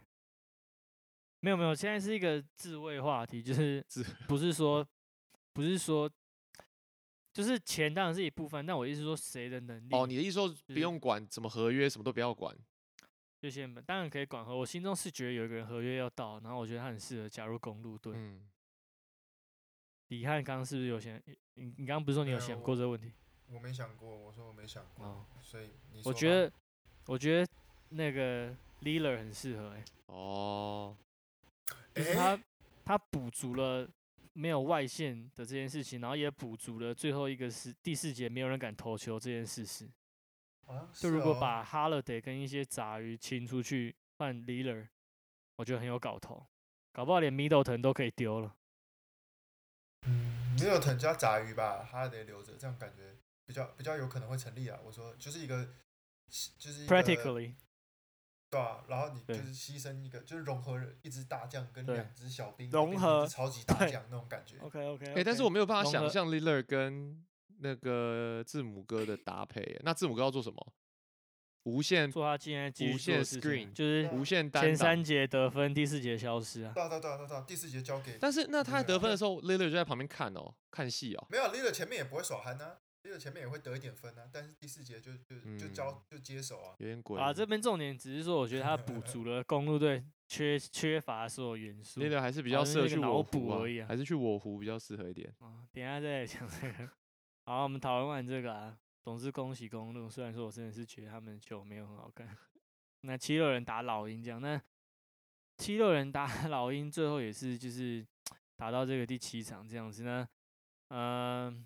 没有没有，现在是一个自卫话题，就是自不是说不是说，就是钱当然是一部分，但我意思是说谁的能力哦，你的意思说不用管什么合约，什么都不要管。就先不当然可以管合，我心中是觉得有一个人合约要到，然后我觉得他很适合加入公路队，嗯，李汉刚是不是有想？你你刚刚不是说你有想过这个问题？我没想过，我说我没想过，哦所以你我觉得，我觉得那个 l i l l a r 很适合、欸，哦，诶就是他他补足了没有外线的这件事情，然后也补足了最后一个是第四节没有人敢投球这件事实。啊就如果哦把 Holiday 跟一些杂鱼清出去换 l e a d e r 我觉得很有搞头，搞不好连 Middleton 都可以丢了。嗯，没有藤加杂鱼吧，他得留着，这样感觉比较比较有可能会成立啊。我说就是一个，就是一个 Practically，对啊，然后你就是牺牲一个，就是融合一只大将跟对两只小兵，融合超级大对将那种感觉。OK OK，哎、但是我没有办法想象 Lillard 跟那个字母哥的搭配。那字母哥要做什么？无限做他今天无限 screen 就是无限单挡前三节得分，第四节消失啊。对啊对啊对啊对啊对啊，第四节交给但是那他得分的时候，Lillard 就在旁边看哦，看戏哦。没有 l i l a 前面也不会耍憨啊 l i l 前面也会得一点分啊，但是第四节就就就交就接手啊。有点鬼啊，这边重点只是说，我觉得他补足了公路队缺缺乏所有元素。Lillard 还是比好较适合去我湖啊补而已啊还是去我湖比较适合一点。啊，等一下再来讲这个。好，我们讨论完这个啊，总之恭喜公路。虽然说我真的是觉得他们球没有很好看。那七六人打老鹰这样，那七六人打 老鹰最后也是就是打到这个第七场这样子呢。嗯、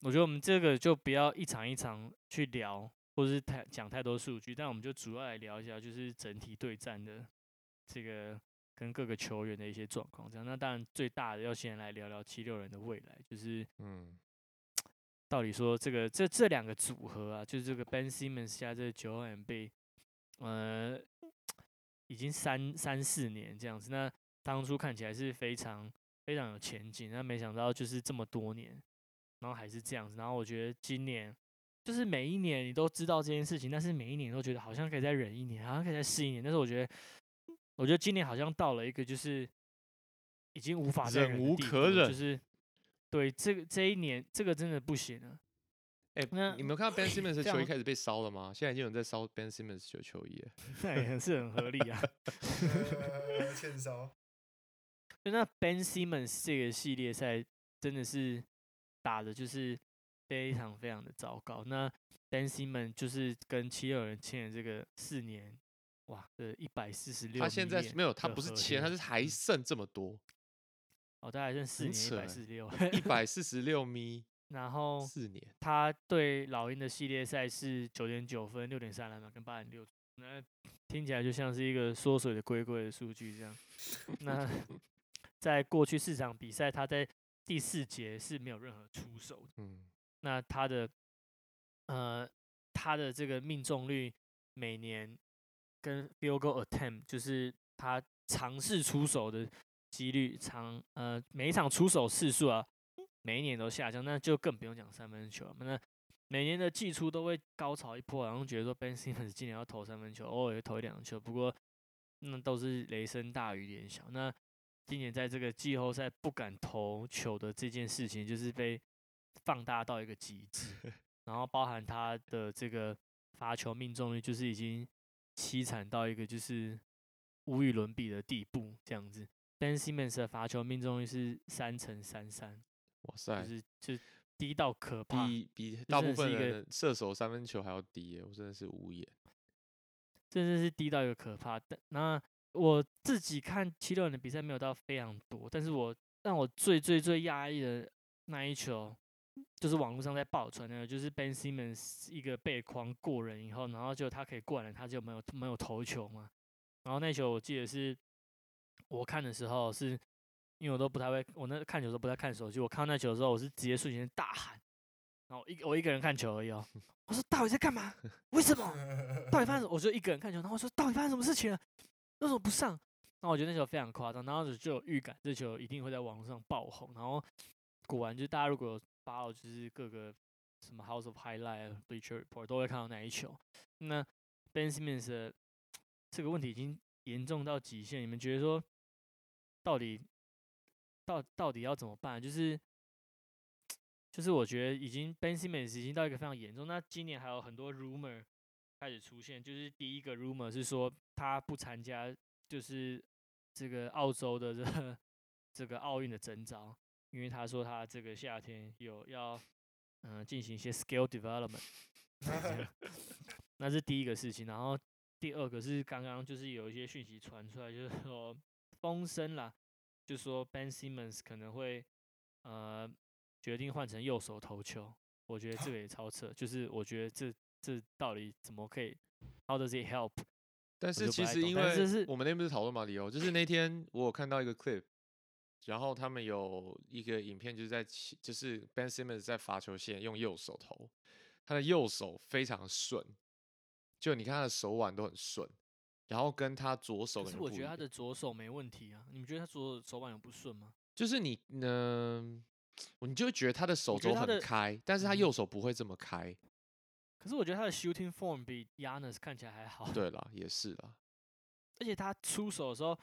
我觉得我们这个就不要一场一场去聊，或者是太讲太多数据，但我们就主要来聊一下，就是整体对战的这个跟各个球员的一些状况。这样，那当然最大的要先来聊聊七六人的未来，就是嗯，到底说这个这这两个组合啊，就是这个 Ben Simmons 加这个九 M 被，呃，已经三三四年这样子。那当初看起来是非常非常有前景，那没想到就是这么多年，然后还是这样子。然后我觉得今年就是每一年你都知道这件事情，但是每一年都觉得好像可以再忍一年，好像可以再试一年。但是我觉得，我觉得今年好像到了一个就是已经无法忍无可忍就是对这个这一年这个真的不行了。哎、那你没有看到 Ben Simmons 的球衣开始被烧了吗？现在已经有人在烧 Ben Simmons 球球衣了。那也是很合理啊。呃欠烧，就那 Ben Simmons 这个系列赛真的是打的就是非常非常的糟糕。那 Ben Simmons 就是跟七六人签了这个四年，哇，这一百四十六。他现在是没有，他不是签，他是还剩这么多，哦，大概剩四年一百四十六。一百四十六米，然后四年。他对老鹰的系列赛是九点九分、六点三篮板跟八点六，那听起来就像是一个缩水的龟龟的数据这样。那 在过去四场比赛，他在第四节是没有任何出手的。嗯，那他的呃，他的这个命中率每年跟 field goal attempt，就是他尝试出手的几率长呃每一场出手次数啊，每一年都下降，那就更不用讲三分球了嘛。那每年的季初都会高潮一波，然后觉得说 Ben Simmons 今年要投三分球，偶尔会投一两球，不过那都是雷声大雨点小。那今年在这个季后赛不敢投球的这件事情，就是被放大到一个极致，然后包含他的这个罚球命中率，就是已经凄惨到一个就是无与伦比的地步，这样子。Ben Simmons 的罚球命中率是三乘三三，哇塞就，是就低到可怕。比比大部分射手三分球还要低耶，我真的是无言。真的是低到一个可怕的。那我自己看七六人的比赛没有到非常多，但是我让我最最最压抑的那一球，就是网络上在爆传的，就是 Ben Simmons 一个背框过人以后，然后就他可以过人，他就没有没有投球嘛。然后那球我记得是我看的时候是，因为我都不太会，我那看球的时候不太看手机，我看到那球的时候，我是直接瞬间大喊，然后一我一个人看球而已哦，我说到底在干嘛？为什么？到底发生什么？我就一个人看球，然后我说到底发生什么事情了？为什么不上？那我觉得那球非常夸张，然后就有预感这球一定会在网络上爆红。然后果然，就是大家如果有 follow 就是各个什么 House of Highlight、Bleacher Report 都会看到那一球。那 Ben Simmons 的 这个问题已经严重到极限，你们觉得说到底到到底要怎么办？就是就是我觉得已经 Ben Simmons 已经到一个非常严重。那今年还有很多 rumor 开始出现，就是第一个 rumor 是说他不参加，就是这个澳洲的这个这个奥运的征召。因为他说他这个夏天有要嗯进行一些 skill development，那是第一个事情。然后第二个是刚刚就是有一些讯息传出来，就是说风声啦，就说 Ben Simmons 可能会呃决定换成右手投球。我觉得这个也超扯，就是我觉得这这到底怎么可以？How does it help？但是其实因为是是为我们那边不是讨论马里奥，就是那天我有看到一个 clip，然后他们有一个影片就是在就是 Ben Simmons 在罚球线用右手投，他的右手非常顺，就你看他的手腕都很顺，然后跟他左手可可是我觉得他的左手没问题啊，你们觉得他左手腕有不顺吗？就是你呢、你就会觉得他的手肘很开，但是他嗯右手不会这么开。可是我觉得他的 shooting form 比 Yanis 看起来还好。对啦，也是啦，而且他出手的时候，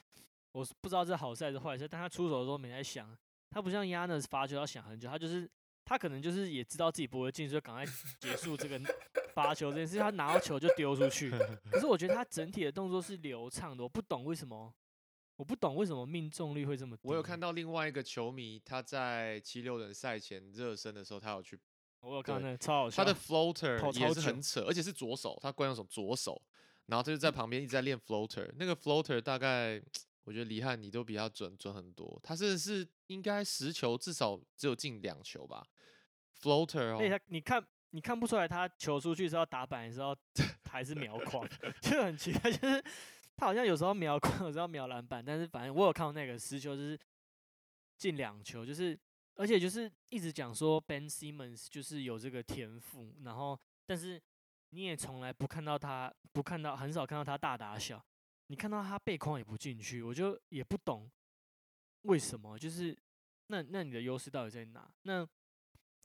我是不知道这好事还是坏事，但他出手的时候没在想，他不像 Yanis 罚球要想很久，他就是他可能就是也知道自己不会进，所以赶快结束这个 发球这件事，他拿到球就丢出去。可是我觉得他整体的动作是流畅的，我不懂为什么，我不懂为什么命中率会这么低。我有看，到另外一个球迷，他在七六人赛前热身的时候，他有去我有看到那个超好笑。他的 floater 跑也是很扯，而且是左手，他惯用手左手，然后他就嗯在旁边一直在练 floater。那个 floater 大概我觉得李汉你都比他准准很多，他是是应该十球至少只有进两球吧，floater 哦，而且他你看你看不出来他球出去是要打板 还是要还是瞄框，就很奇怪，就是他好像有时候瞄框，有时候瞄篮板，但是反正我有看到那个实球就是进两球，就是而且就是一直讲说 Ben Simmons 就是有这个天赋，然后但是你也从来不看到他不看到很少看到他大打小，你看到他背框也不进去，我就也不懂为什么，就是那那你的优势到底在哪？那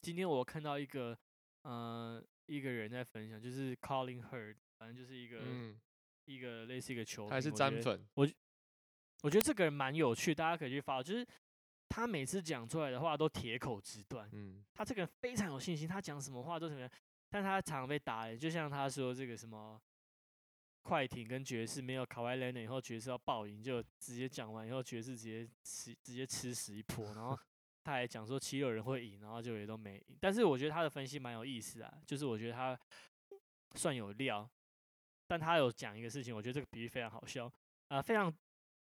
今天我看到一个呃一个人在分享，就是 Colin Hurd，反正就是一个、嗯，一个类似一个球他还是评我觉得沾粉，我我觉得这个人蛮有趣，大家可以去发，就是他每次讲出来的话都铁口直断，嗯，他这个人非常有信心，他讲什么话都什么，但他常常被打脸，就像他说这个什么快艇跟爵士没有卡外 l 以后，爵士要爆赢，就直接讲完以后，爵士直接吃直接吃屎一波，然后他还讲说七六人会赢，然后就也都没赢。但是我觉得他的分析蛮有意思啊，就是我觉得他算有料，但他有讲一个事情，我觉得这个比喻非常好笑啊、非常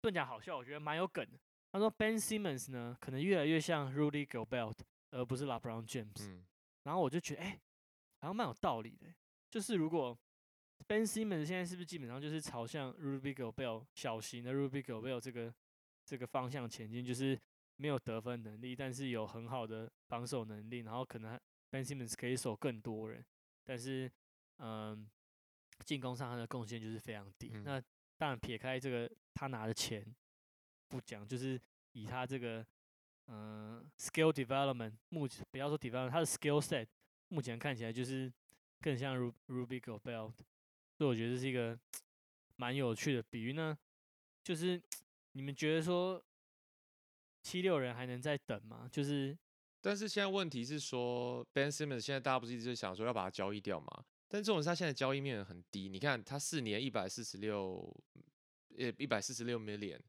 不能讲好笑，我觉得蛮有梗的。他说 Ben Simmons 呢，可能越来越像 Rudy Gobert，而不是 LeBron James。嗯，然后我就觉得，哎、好像蛮有道理的欸。就是如果 Ben Simmons 现在是不是基本上就是朝向 Ruby Gobert 小型的 Ruby Gobert 这个这个方向前进，就是没有得分能力，但是有很好的防守能力，然后可能 Ben Simmons 可以守更多人，但是嗯，进攻上他的贡献就是非常低。嗯那当然撇开这个他拿的钱不讲，就是以他这个嗯、skill development，目前不要说 development，他的 skill set 目前看起来就是更像 Ru Ruby Gobert，所以我觉得这是一个 蛮有趣的比喻呢。就是 你们觉得说七六人还能再等吗？就是但是现在问题是说，Ben Simmons 现在大家不是一直想说要把他交易掉吗？但这种是他现在交易面很低，你看他四年一百四十六，呃一百四十六 million，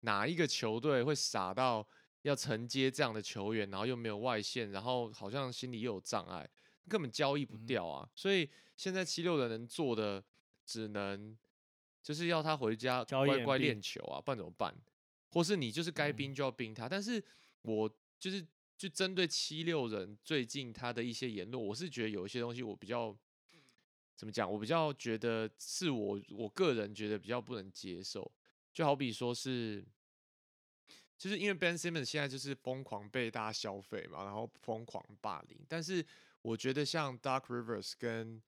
哪一个球队会傻到要承接这样的球员，然后又没有外线，然后好像心里又有障碍，根本交易不嗯掉啊！所以现在七六人能做的，只能就是要他回家乖乖练球啊，不然怎么办？或是你就是该嗯冰就要冰他。但是我就是就针对七六人最近他的一些言论，我是觉得有一些东西我比较怎么讲，我比较觉得是我我个人觉得比较不能接受，就好比说是。就是因为 Ben Simmons 现在就是疯狂被大家消费嘛，然后疯狂霸凌，但是我觉得像 Dark Rivers 跟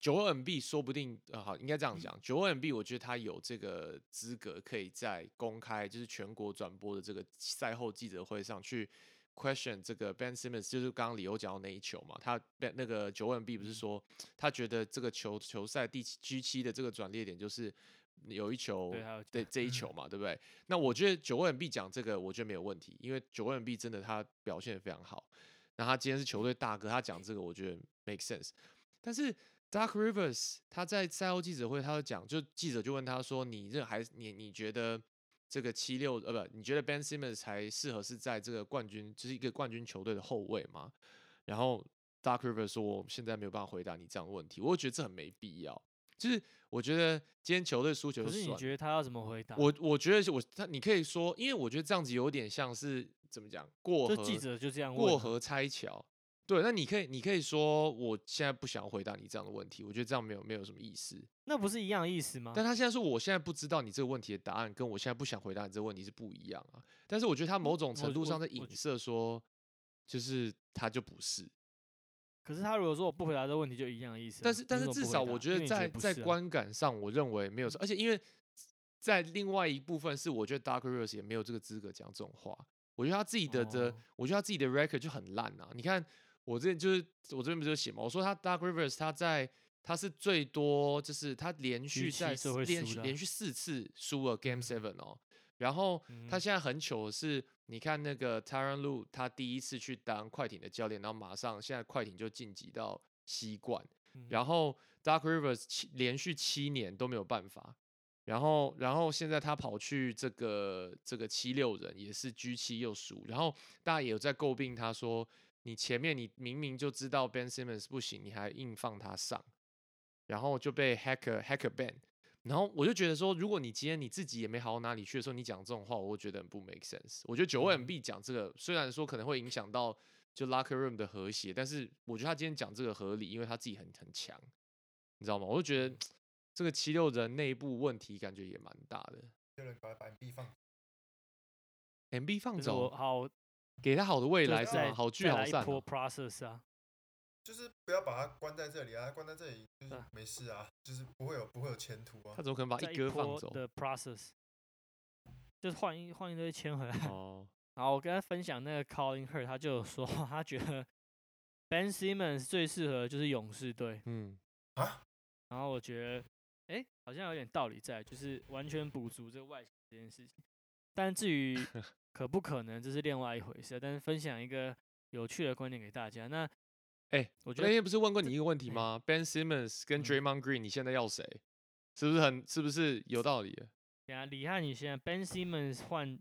九 MB 说不定，呃，好，应该这样讲，九 MB 我觉得他有这个资格，可以在公开就是全国转播的这个赛后记者会上去 question 这个 Ben Simmons，就是刚刚李欧讲到那一球嘛，他 Ben 那个九 MB 不是说他觉得这个球球赛第七 G 七的这个转捩点就是有一球对对 这一球嘛，对不对？那我觉得九 MB 讲这个，我觉得没有问题，因为九 MB 真的他表现得非常好。那他今天是球队大哥，他讲这个我觉得 make sense。但是 Dark Rivers 他在赛后记者会，他就讲，就记者就问他说：“你这还你你觉得这个七六呃不，你觉得 Ben Simmons 才适合是在这个冠军，就是一个冠军球队的后卫吗？然后 Dark Rivers 说，我现在没有办法回答你这样的问题，我觉得这很没必要。就是我觉得今天球队输球可是你，觉得他要怎么回答？我我觉得是我他你可以说，因为我觉得这样子有点像是怎么讲过河就记者就这样问啊过河拆桥。对，那你可以你可以说我现在不想要回答你这样的问题，我觉得这样没有没有什么意思。那不是一样的意思吗？但他现在说，我现在不知道你这个问题的答案，跟我现在不想回答你这个问题是不一样啊。但是我觉得他某种程度上在影射说，就是他就不是。可是他如果说我不回答这个问题，就一样的意思啊。但是但是至少我觉得在在观感上，我认为没有错，而且因为在另外一部分是，我觉得 Dark Rose 也没有这个资格讲这种话。我觉得他自己的的，哦我觉得他自己的 record 就很烂啊。你看我这就是我这边不是有写嘛？我说他 Dark Rivers 他在他是最多就是他连续在连续连续四次输了 Game Seven 哦。然后他嗯现在很糗的是，你看那个 Tyron Lu，他第一次去当快艇的教练，然后马上现在快艇就晋级到西冠。嗯然后 Dark Rivers 七连续七年都没有办法，然后然后现在他跑去这个这个七六人也是 G 七又输，然后大家也有在诟病他说，你前面你明明就知道 Ben Simmons 不行，你还硬放他上，然后就被 Hacker Hacker ban。然后我就觉得说，如果你今天你自己也没好到哪里去的时候，你讲这种话，我会觉得很不 make sense。我觉得九位嗯 MB 讲这个，虽然说可能会影响到就 locker room 的和谐，但是我觉得他今天讲这个合理，因为他自己很很强，你知道吗？我就觉得 这个七六人内部问题感觉也蛮大的。有人把把 MB 放，MB 放走，好给他好的未来是吗？好聚好散哦。process 啊。就是不要把他关在这里啊，关在这里就是啊没事啊，就是不会有不会有前途啊他。怎么可能把一哥放波走？的 process，就是换一换一堆签回来。哦，然后我跟他分享那个 Colin Hurt，他就有说他觉得 Ben Simmons 最适合就是勇士队。嗯，啊，然后我觉得，哎，好像有点道理在，就是完全补足这个外形这件事情。但至于 可不可能，这是另外一回事。但是分享一个有趣的观点给大家。那哎，我觉得我那天不是问过你一个问题哎吗？Ben Simmons 跟嗯 Draymond Green，你现在要谁？是不是很是不是有道理的等下李汉，你现在 Ben Simmons 换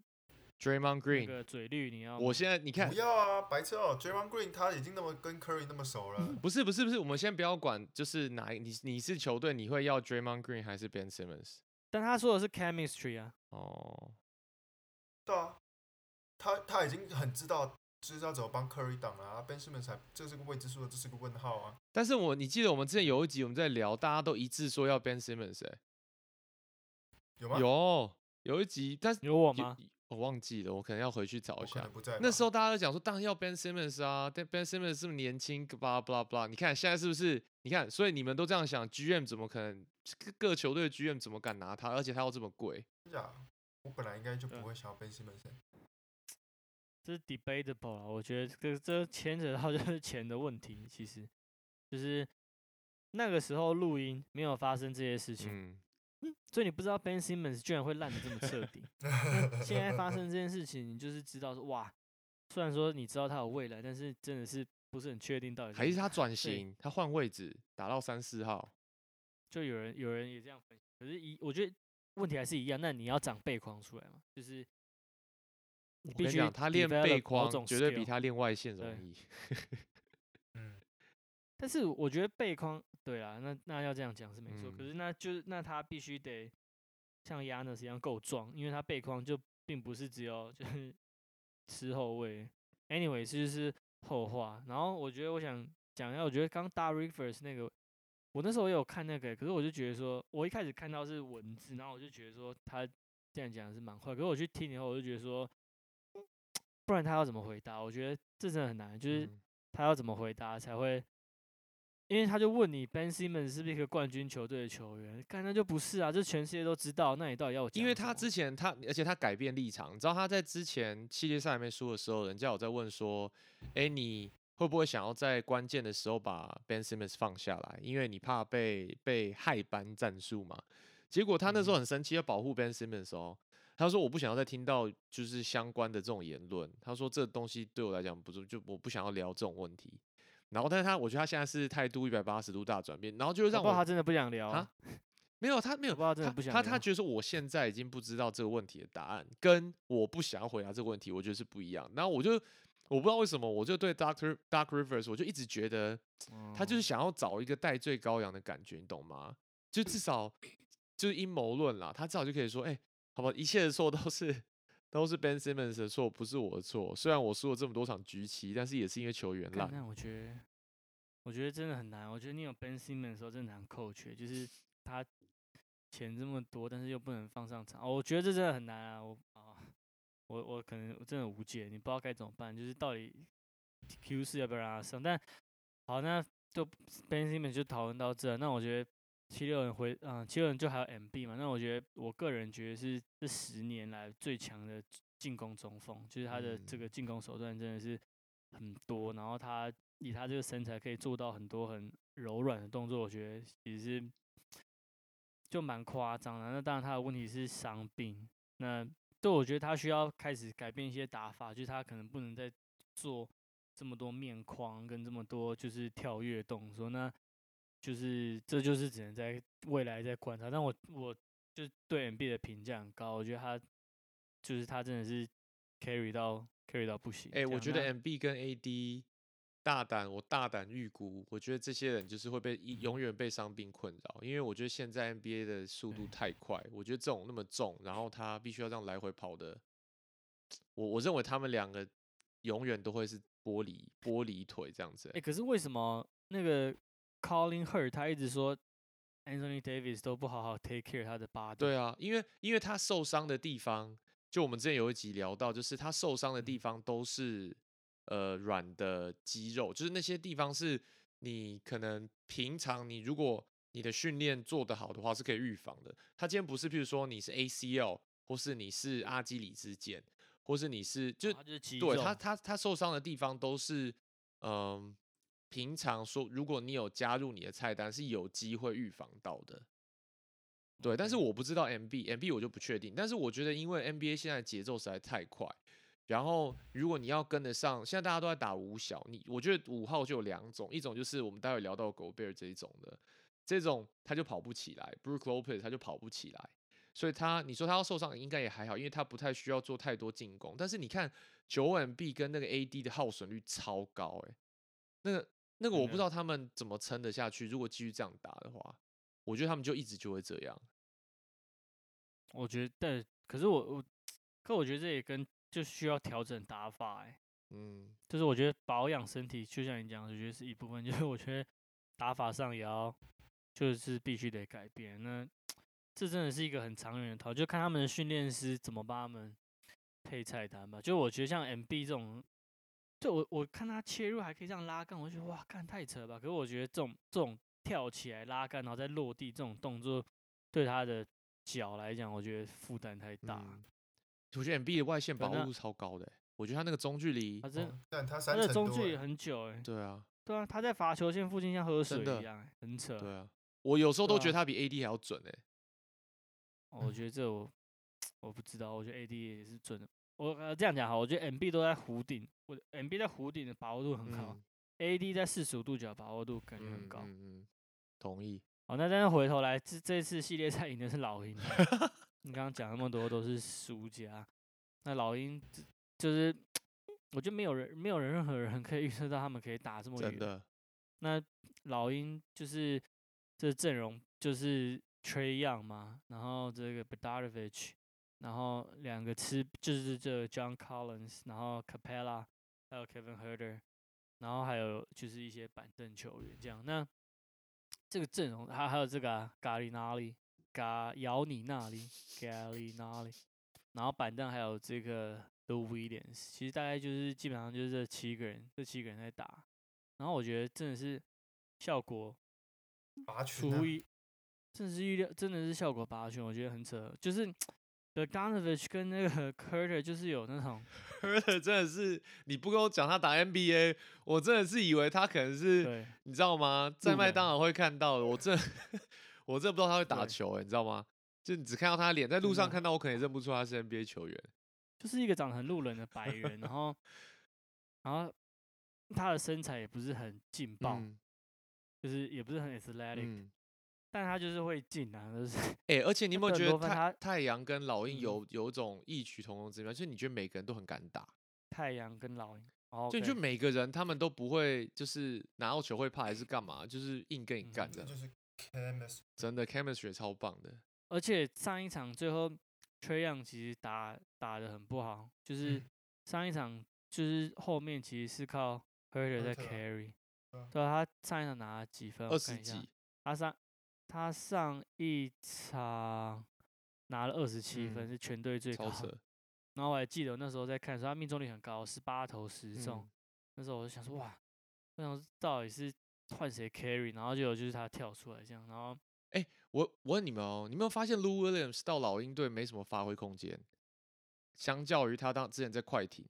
Draymond Green 个嘴绿，你要我吗现在你看不，要啊，白痴哦 Draymond Green 他已经那么跟 Curry 那么熟了，不是不是不是，我们先不要管，就是哪一你你是球队，你会要 Draymond Green 还是 Ben Simmons？但他说的是 chemistry 啊，哦，对啊，他他已经很知道就是要怎么帮 Curry 挡了啊，Ben Simmons 才这是个未知数的，这是个问号啊。但是我你记得我们之前有一集我们在聊，大家都一致说要 Ben Simmons，哎、有吗？有有一集，但是有有我吗？我忘记了，我可能要回去找一下。那时候大家都讲说，当然要 Ben Simmons 啊，但 Ben Simmons 这么年轻，巴拉巴拉巴拉。你看现在是不是？你看，所以你们都这样想，GM 怎么可能？各各球队的 GM 怎么敢拿他？而且他要这么贵，真假我本来应该就不会想要 Ben Simmons，这是 debatable 啊，我觉得这这牵扯到就是钱的问题，其实就是那个时候录音没有发生这些事情，嗯，所以你不知道 Ben Simmons 居然会烂的这么彻底。现在发生这件事情，你就是知道说哇，虽然说你知道他有未来，但是真的是不是很确定到底在哪还是他转型，他换位置打到三四号。就有人有人也这样分析，可是一我觉得问题还是一样，那你要长背框出来嘛，就是我跟你讲，他练背框绝对比他练外线容易。嗯，但是我觉得背框，对啊，那那要这样讲是没错。可嗯是那就是那他必须得像 Yanis 一样够壮，因为他背框就并不是只有就是 吃后卫。Anyway，这就是后话。然后我觉得我想讲一下，我觉得刚 a Rivers 那个，我那时候也有看那个，可是我就觉得说，我一开始看到是文字，然后我就觉得说他这样讲是蛮快，可是我去听以后，我就觉得说，不然他要怎么回答？我觉得这真的很难，就是。嗯他要怎么回答才会？因为他就问你 Ben Simmons 是不是一个冠军球队的球员？干那就不是啊，这全世界都知道。那你到底要我因为他之前他，而且他改变立场，你知道他在之前系列赛还没输的时候，人家有在问说，哎，你会不会想要在关键的时候把 Ben Simmons 放下来？因为你怕被被害班战术嘛。结果他那时候嗯很生气，要保护 Ben Simmons 哦。他说我不想要再听到就是相关的这种言论。他说这东西对我来讲不是，就我不想要聊这种问题。然后，但是他我觉得他现在是态度一百八十度大转变，然后就让我他真的不想聊啊啊。没有，他没有，他不想他他聊觉得说我现在已经不知道这个问题的答案，跟我不想要回答这个问题，我觉得是不一样。然后我就我不知道为什么，我就对 Doctor Dark Rivers，我就一直觉得他就是哦想要找一个代罪羔羊的感觉，你懂吗？就至少就是阴谋论啦，他至少就可以说，哎、好吧，一切的错都是都是 Ben Simmons 的错，不是我的错。虽然我输了这么多场局棋，但是也是因为球员烂。那我觉得，我觉得真的很难。我觉得你有 Ben Simmons 的时候真的很扣缺，就是他钱这么多，但是又不能放上场。哦、我觉得这真的很难啊！我啊，我我可能我真的无解，你不知道该怎么办，就是到底 Q 四要不要让他上？但好，那就 Ben Simmons 就讨论到这。那我觉得七六人回，嗯，七六人就还有 MB 嘛。那我觉得我个人觉得是这十年来最强的进攻中锋，就是他的这嗯个进攻手段真的是很多，然后他以他这个身材可以做到很多很柔软的动作，我觉得其实是就蛮夸张的。那当然他的问题是伤病，那对我觉得他需要开始改变一些打法，就是他可能不能再做这么多面框跟这么多就是跳跃动作，那就是这就是只能在未来再观察。但我我就对 MB 的评价很高，我觉得他就是他真的是 carry 到 carry 到不行这哎、样。我觉得 MB 跟 AD 大胆，我大胆预估，我觉得这些人就是会被一永远被伤病困扰，因为我觉得现在 NBA 的速度太快，我觉得这种那么重，然后他必须要这样来回跑的，我我认为他们两个永远都会是玻璃玻璃腿这样子、哎、欸。可是为什么那个 Colin Hurt 他一直说 Anthony Davis 都不好好 take care 他的 body？对啊，因为因为他受伤的地方，就我们之前有一集聊到，就是他受伤的地嗯方都是呃软的肌肉，就是那些地方是你可能平常你如果你的训练做得好的话是可以预防的。他今天不是，譬如说你是 ACL，或是你是阿基里之腱，或是你是就对他他他受伤的地方都是嗯。平常说，如果你有加入你的菜单，是有机会预防到的。对，但是我不知道 MB，MB 我就不确定。但是我觉得，因为 NBA 现在节奏实在太快，然后如果你要跟得上，现在大家都在打五小，你我觉得五号就有两种，一种就是我们待会聊到狗贝尔这一种的，这种他就跑不起来，Brook Lopez 他就跑不起来，所以他你说他要受伤应该也还好，因为他不太需要做太多进攻。但是你看九 MB 跟那个 AD 的耗损率超高、欸，那个那个我不知道他们怎么撑得下去。如果继续这样打的话，我觉得他们就一直就会这样。我觉得，但可是我我，可我觉得这也跟就需要调整打法、欸，嗯，就是我觉得保养身体，就像你讲的，我觉得是一部分，就是我觉得打法上也要就是必须得改变。那这真的是一个很长远的就看他们的训练师怎么帮他们配菜单吧。就我觉得像 MB 这种，就我我看他切入还可以这样拉杆，我就觉得哇，干太扯了吧。可是我觉得这种这种跳起来拉杆，然后再落地这种动作，对他的脚来讲，我觉得负担太大。嗯我觉得 MB 的外线把对那握度超高的欸、我觉得他那个中距离他，真哦但他他三成多的中距离欸，很久哎、对啊，对啊，他在罚球线附近像喝水一样欸、很扯。对啊，我有时候都觉得他比 AD 还要准哎、哦我觉得 这我我不知道，我觉得 AD 也是准的。我呃这样讲哈，我觉得 MB 都在弧顶，我的 MB 在弧顶的把握度很好、嗯 a d 在四十五度角把握度感觉很嗯高。嗯嗯，同意。好，那但是回头来，这这次系列赛赢的是老鹰啊。你刚刚讲那么多都是输家，那老鹰就是我觉得没有人没有人任何人可以预测到他们可以打这么远。真的，那老鹰就是这阵容就是 Trey Young 嘛，然后这个 Badarovich，然后两个吃就是这 John Collins，然后 Capella，还有 Kevin Herder，然后还有就是一些板凳球员这样。那这个阵容还还有这个、啊、咖喱那里，嘎咬你那里，咖喱那里，然后板凳还有这个 The Williams，其实大概就是基本上就是这七个人，这七个人在打。然后我觉得真的是效果拔群啊出乎意，真的是预料，真的是效果拔群，我觉得很扯。就是 The Donovich 跟那个 Curter 就是有那种 真的是你不跟我讲他打 NBA，我真的是以为他可能是你知道吗？在麦当劳会看到的，我真的 我真的不知道他会打对球、欸，你知道吗？就你只看到他的脸，在路上看到，我可能也认不出他是 NBA 球员。就是一个长得很路人的白人，然后然后他的身材也不是很劲爆，嗯就是也不是很 athletic，、嗯，但他就是会进啊，就是 哎、而且你有没有觉得太太阳跟老鹰嗯有有种异曲同工之妙？就是你觉得每个人都很敢打，太阳跟老鹰。哦，就你觉得每个人他们都不会就是拿到球会怕还是干嘛，就是硬跟你嗯干的，这就是 chemistry。真的 chemistry 超棒的。而且上一场最后 Trey Young 其实打打的很不好，就是嗯上一场就是后面其实是靠 Herter 在 Herter 啊 carry，对啊对啊，他上一场拿了几分？二十我看一下几，他上他上一场拿了二十七分，嗯是全队最高。然后我还记得我那时候在看的时候，他命中率很高，十八投十中。嗯那时候我就想说，哇，我想说到底是换谁 carry？然后就有就是他跳出来这样，然后哎我我问你们哦，你有没有发现 Lou Williams 到老鹰队没什么发挥空间，相较于他当之前在快艇，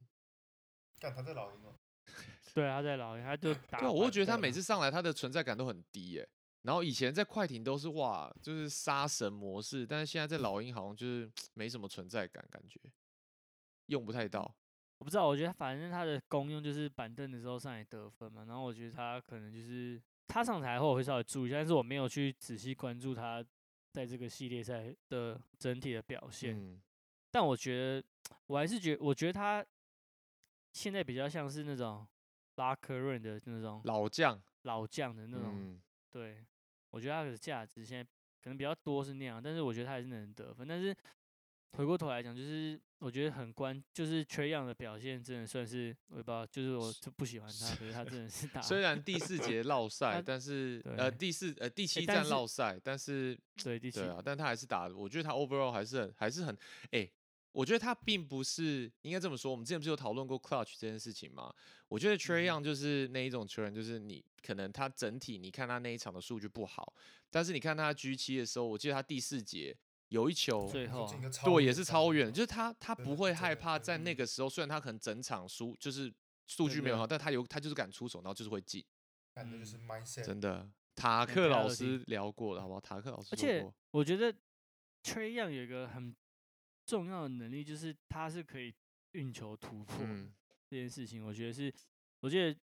干他在老鹰哦，对他在老鹰，他就打对啊，我觉得他每次上来他的存在感都很低耶。然后以前在快艇都是哇，就是杀神模式，但是现在在老鹰好像就是 没什么存在感，感觉用不太到。我不知道，我觉得反正他的功用就是板凳的时候上来得分嘛，然后我觉得他可能就是他上台后我会稍微注意一下，但是我没有去仔细关注他在这个系列赛的整体的表现。嗯，但我觉得我还是觉我觉得他现在比较像是那种拉科润的那种老将老将的那种，嗯，对我觉得他的价值现在可能比较多是那样，但是我觉得他还是能得分。但是回过头来讲，就是我觉得很关，就是缺氧的表现真的算是我也不知道，就是我就不喜欢他，可是他真的是打虽然第四 节落赛，但是呃第四呃第七站落赛，但是对第七对啊，但他还是打的，我觉得他 overall 还是很还是很哎、我觉得他并不是应该这么说。我们之前不是有讨论过 clutch 这件事情吗？我觉得 Trey 嗯 Young 就是那一种球员，就是你可能他整体你看他那一场的数据不好，但是你看他 G 七的时候，我记得他第四节有一球。最后对，也是超远，就是他他不会害怕在那嗯个时候，虽然他可能整场输，就是数据没有好，但他有他就是敢出手，然后就是会进。真的。塔克老师聊过了，好不好？塔克老师说而且，我觉得 Trey Young 有一个很重要的能力，就是他是可以运球突破嗯，这件事情，我觉得是，我记得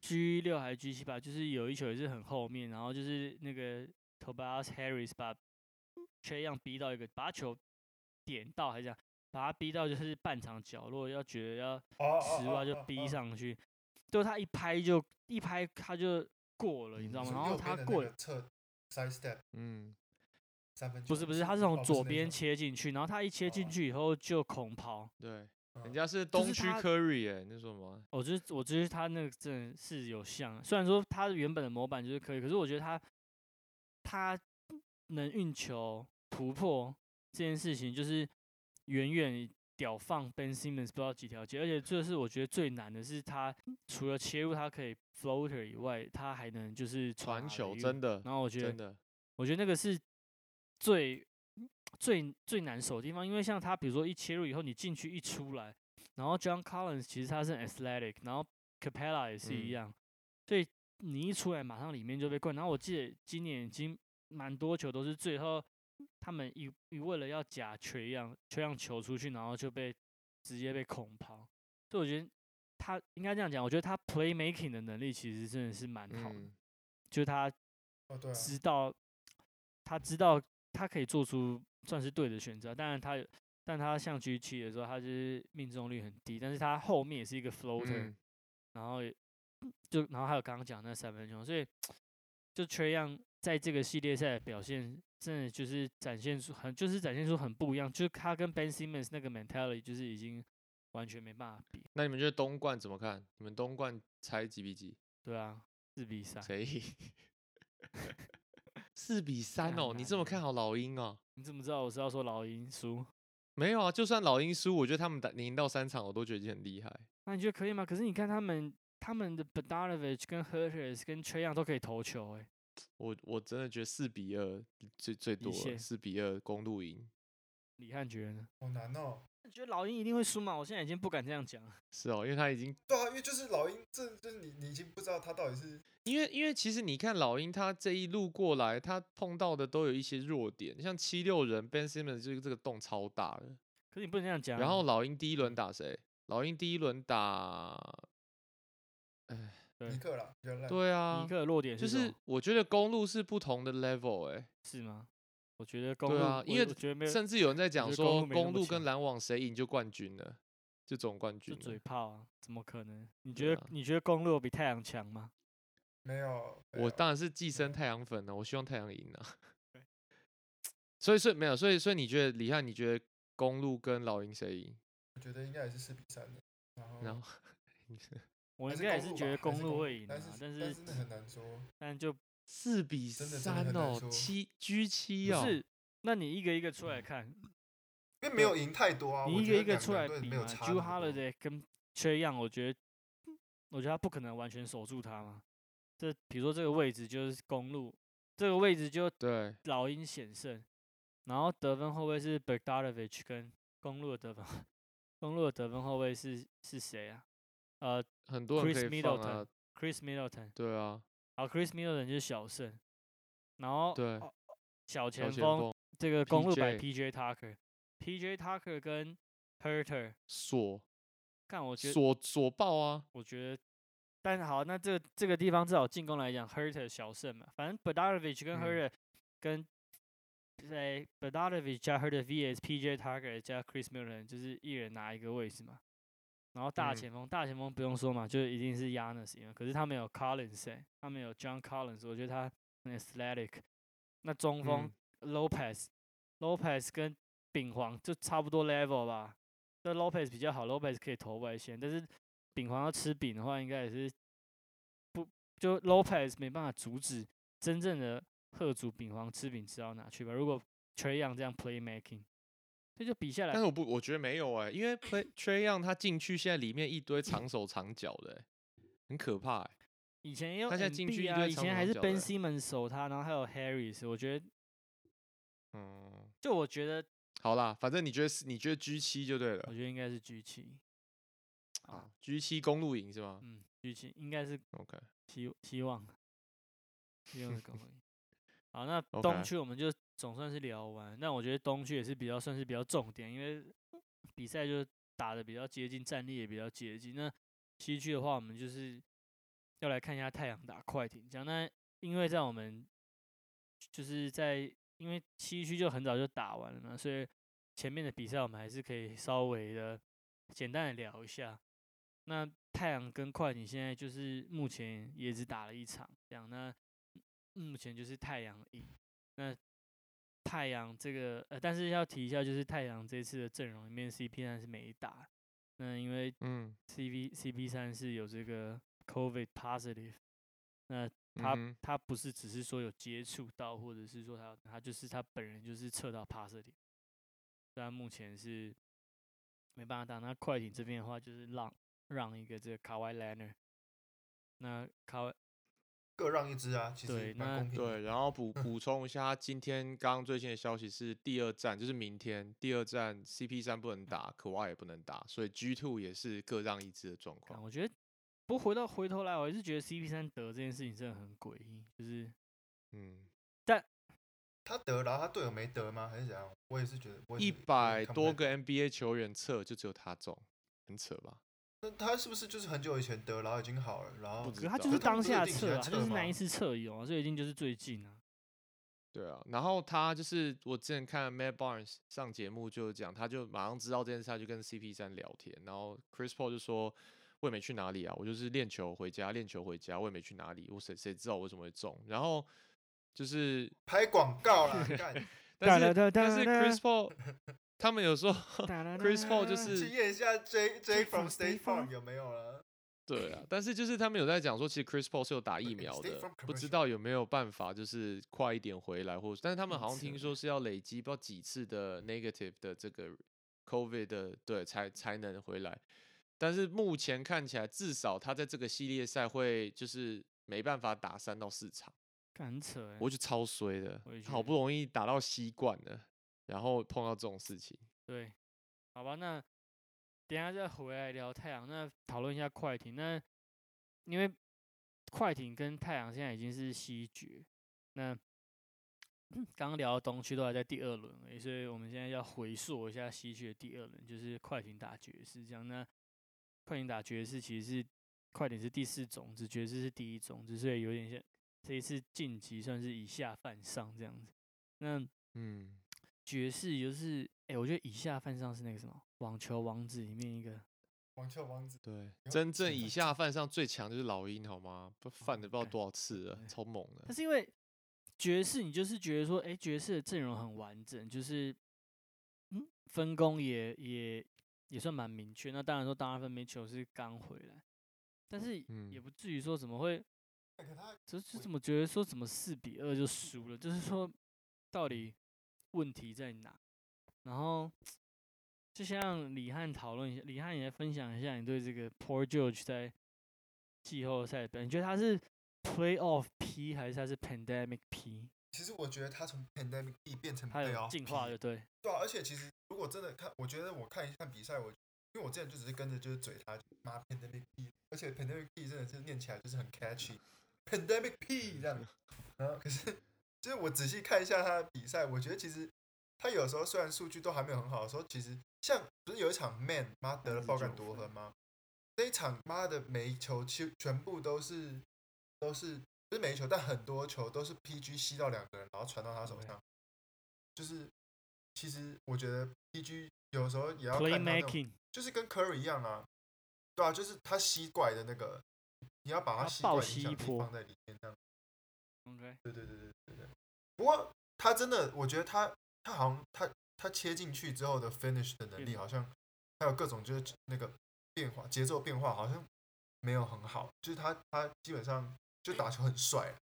G 六还是 G 七吧，就是有一球也是很后面，然后就是那个 Tobias Harris 把 Trey 逼到一个，把球点到还是这样，把他逼到就是半场角落，要觉得要十万就逼上去，就他一拍就一拍他就过了，你知道吗？然后他过了侧 side step 嗯，三分球，不是不是，他是哦从左边切进去，然后他一切进哦去以后就空抛。对，人嗯家是东区他 Curry 哎，你在说什么？我觉得我觉得他那个真的是有像，虽然说他原本的模板就是可以，可是我觉得他他能运球突破这件事情，就是远远屌放 Ben Simmons 不知道几条街，而且这是我觉得最难的是他除了切入他可以 floater 以外，他还能就是传球。真的然后我觉得真的，我觉得那个是最最最难守的地方，因为像他，比如说一切入以后，你进去一出来，然后 John Collins 其实他是 athletic，然后 Capella 也是一嗯样，所以你一出来马上里面就被灌。然后我记得今年已经蛮多球都是最后他们一一为了要假缺样缺样球出去，然后就被直接被恐跑。所以我觉得他应该这样讲，我觉得他 playmaking 的能力其实真的是蛮好的，嗯，就是他哦啊，知道，他知道他可以做出算是对的选择。当然他有，但他像 G 七的时候，他就是命中率很低，但是他后面也是一个 floater，、嗯然后就然后还有刚刚讲那三分球，所以就缺样在这个系列赛的表现，真的就是展现出很就是展现出很不一样，就是他跟 Ben Simmons 那个 mentality 就是已经完全没办法比，那你们觉得东冠怎么看？你们东冠猜几比几？对啊，四比三，谁赢？四比三哦，你这么看好老鹰哦？你怎么知道我是要说老鹰输？没有啊，就算老鹰输，我觉得他们打赢到三场，我都觉得已经很厉害。那你觉得可以吗？可是你看他们他们的 Bogdanovich 跟 Herters 跟 Trey Young 都可以投球、欸，我我真的觉得四比二最最多了，四比二公路赢。李汉觉得呢？好难哦。你觉得老鹰一定会输吗？我现在已经不敢这样讲了。是哦，因为他已经，对啊，因为就是老鹰，这就是你你已经不知道他到底是因为因为其实你看老鹰他这一路过来，他碰到的都有一些弱点，像七六人 Ben Simmons 这个这个洞超大的。可是你不能这样讲啊。然后老鹰第一轮打谁？老鹰第一轮打，哎，对尼克啦比较烂。对啊尼，克的弱点就是是什么我觉得公路是不同的 level 哎、是吗？我觉得公路，对啊因为觉得没有，甚至有人在讲说公路跟篮网谁赢就冠军了，就总冠军了。嘴炮啊，怎么可能？你觉得你觉得公路比太阳强吗？没有，我当然是寄生太阳粉了，我希望太阳赢啊对。所以，所以没有，所以，所以你觉得李翰，你觉得公路跟老鹰谁赢？我觉得应该也是四比三的。然后然后 我应该也是觉得公路会赢啊，但是但是但是很难说。但就四比三哦，七 G 七哦，是，那你一个一个出来看，因为没有赢太多啊。你一觉得两个一个出来比嘛多 Holiday 跟 Trey Young，我觉得，我觉得他不可能完全守住他嘛。这比如说这个位置就是公路，这个位置就对，老鹰险胜，然后得分后卫是 b e r d a r o v i c h 跟公路的得分，公路的得分后卫是是谁啊？呃很多人，Chris 可以放啊 Middleton，，Chris Middleton，对啊，然后 Chris Middleton 就是小胜，然后对哦小小前锋这个公路摆 PJ PJ Tucker，PJ Tucker 跟 Herter，锁看我觉得锁锁爆啊，我觉得，但好，那这这个地方至少进攻来讲，Herter 小胜嘛，反正 b e d a r o v i c h 跟嗯 Herter、跟在 b e d a r o v i c h 加 Herter vs PJ Tucker 加 Chris Middleton 就是一人拿一个位置嘛。然后大嗯前锋，大前锋不用说嘛，就一定是 Yanis 赢了。可是他们有 Collins，、欸、他们有 John Collins，我觉得他很 athletic。那中锋、Lopez，Lopez 跟丙皇就差不多 level 吧。这 Lopez 比较好，Lopez 可以投外线，但是丙皇要吃饼的话，应该也是不就 Lopez 没办法阻止真正的贺主丙皇吃饼吃到哪去吧？如果 Trey Young 这样 playmaking，这就比下来但是我不，我觉得没有哎、因为 Play Trey Young 他进去，现在里面一堆长手长脚的、欸，很可怕哎、以前也有他现在进去一堆长以前还是 Ben 的 Simmons 守他，然后还有 Harris，我觉得嗯，就我觉得好啦，反正你觉得是，你觉得 G 七就对了我。觉得应该是 G 七，啊，G 七公路赢是吗嗯，G 七应该是？OK，希希望，希望是公路赢。好，那东区我们就总算是聊完。那我觉得东区也是比较算是比较重点，因为比赛就打的比较接近，战力也比较接近。那西区的话，我们就是要来看一下太阳打快艇。这样，那因为在我们就是在因为西区就很早就打完了嘛，所以前面的比赛我们还是可以稍微的简单的聊一下。那太阳跟快艇现在就是目前也只打了一场，这样那目前就是太阳赢。那太阳这个呃，但是要提一下，就是太阳这次的阵容里面，CP 三是没打。那因为嗯，CV CP 三是有这个 COVID positive，那他、嗯他不是只是说有接触到，或者是说他他就是他本人就是测到 positive，虽然目前是没办法打。那快艇这边的话，就是让让一个这个卡外 Lanner，那卡外各让一支啊，其实蛮公平的。对，然后补 补充一下，他今天刚刚最新的消息是第二站就是明天第二站 CP 三不能打，可蛙也不能打，所以 G two 也是各让一支的状况。我觉得，不过回到回头来，我还是觉得 CP 三得这件事情真的很诡异，就是嗯，但他得，然后他队友没得吗？还是怎样？我也是觉得，我也一百多个 NBA 球员测，就只有他中，很扯吧？那他是不是就是很久以前得，然后已经好了，然后不知道他就是当下测啊，他就是那一次测有啊，所以一定就是最近啊。对啊，然后他就是我之前看 Matt Barnes 上节目就讲，他就马上知道这件事，他就跟 CP 三聊天，然后 Chris Paul 就说我也没去哪里啊，我就是练球回家，练球回家，我也没去哪里，我谁谁知道我为什么会中？然后就是，拍广告啦，干 但是但是 Chris Paul 他们有说 Chris Paul 就去是验一下 J J from from State Farm Farm 有没有了？对啊，但是就是他们有在讲说，其实 Chris Paul 是有打疫苗的不知道有没有办法就是快一点回来，或者但是他们好像听说是要累积不知道几次的 negative 的这个 COVID 的对才才能回来，但是目前看起来至少他在这个系列赛会就是没办法打三到四场，干很扯哎、我觉得超衰的好不容易打到西冠了，然后碰到这种事情，对，好吧，那等一下再回来聊太阳，那讨论一下快艇。那因为快艇跟太阳现在已经是西决，那刚刚聊到东区都还在第二轮而已，所以我们现在要回溯一下西区的第二轮，就是快艇打爵士这样。那快艇打爵士其实是快艇是第四种子，爵士是第一种子，所以有点像这一次晋级算是以下犯上这样子。那嗯，爵士也就是，哎、我觉得以下犯上是那个什么网球王子里面一个，网球王子，对，真正以下犯上最强就是老鹰，好吗？不犯的不知道多少次了，对超猛的但。是因为爵士，你就是觉得说，哎、爵士的阵容很完整，就是嗯分工也也也算蛮明确。那当然说，当然分梅球是刚回来，但是也嗯不至于说怎么会。可他就是怎么觉得说怎么四比二就输了？就是说到底问题在哪？然后就像李汉讨论一下，李汉也分享一下你对这个 Poor George 在季后赛的表现，你觉得他是 Playoff P 还是他是 Pandemic P？其实我觉得他从 pandemic P 变成他有 playoff 进化就对，对啊，而且其实如果真的看，我觉得我看一看比赛，我因为我之前就只是跟着就是嘴他，妈 pandemic P，而且 pandemic P 真的是念起来就是很 catchy，pandemic P 这样，然后可是就是我仔细看一下他的比赛，我觉得其实他有时候虽然数据都还没有很好的时候，其实像不是有一场 Man 妈得了爆干多分吗？那一场妈的每一球其实全部都是都是不是每一球，但很多球都是 PG 吸到两个人，然后传到他手上，就是其实我觉得 PG 有时候也要看他那种，就是跟 Curry 一样啊，对啊，就是他吸怪的那个，你要把他吸怪的影响力放在里面，这样。OK，对对对对对对。不过他真的，我觉得他他好像他他切进去之后的 finish 的能力，好像还有各种就是那个变化节奏变化，好像没有很好。就是他他基本上就打球很帅，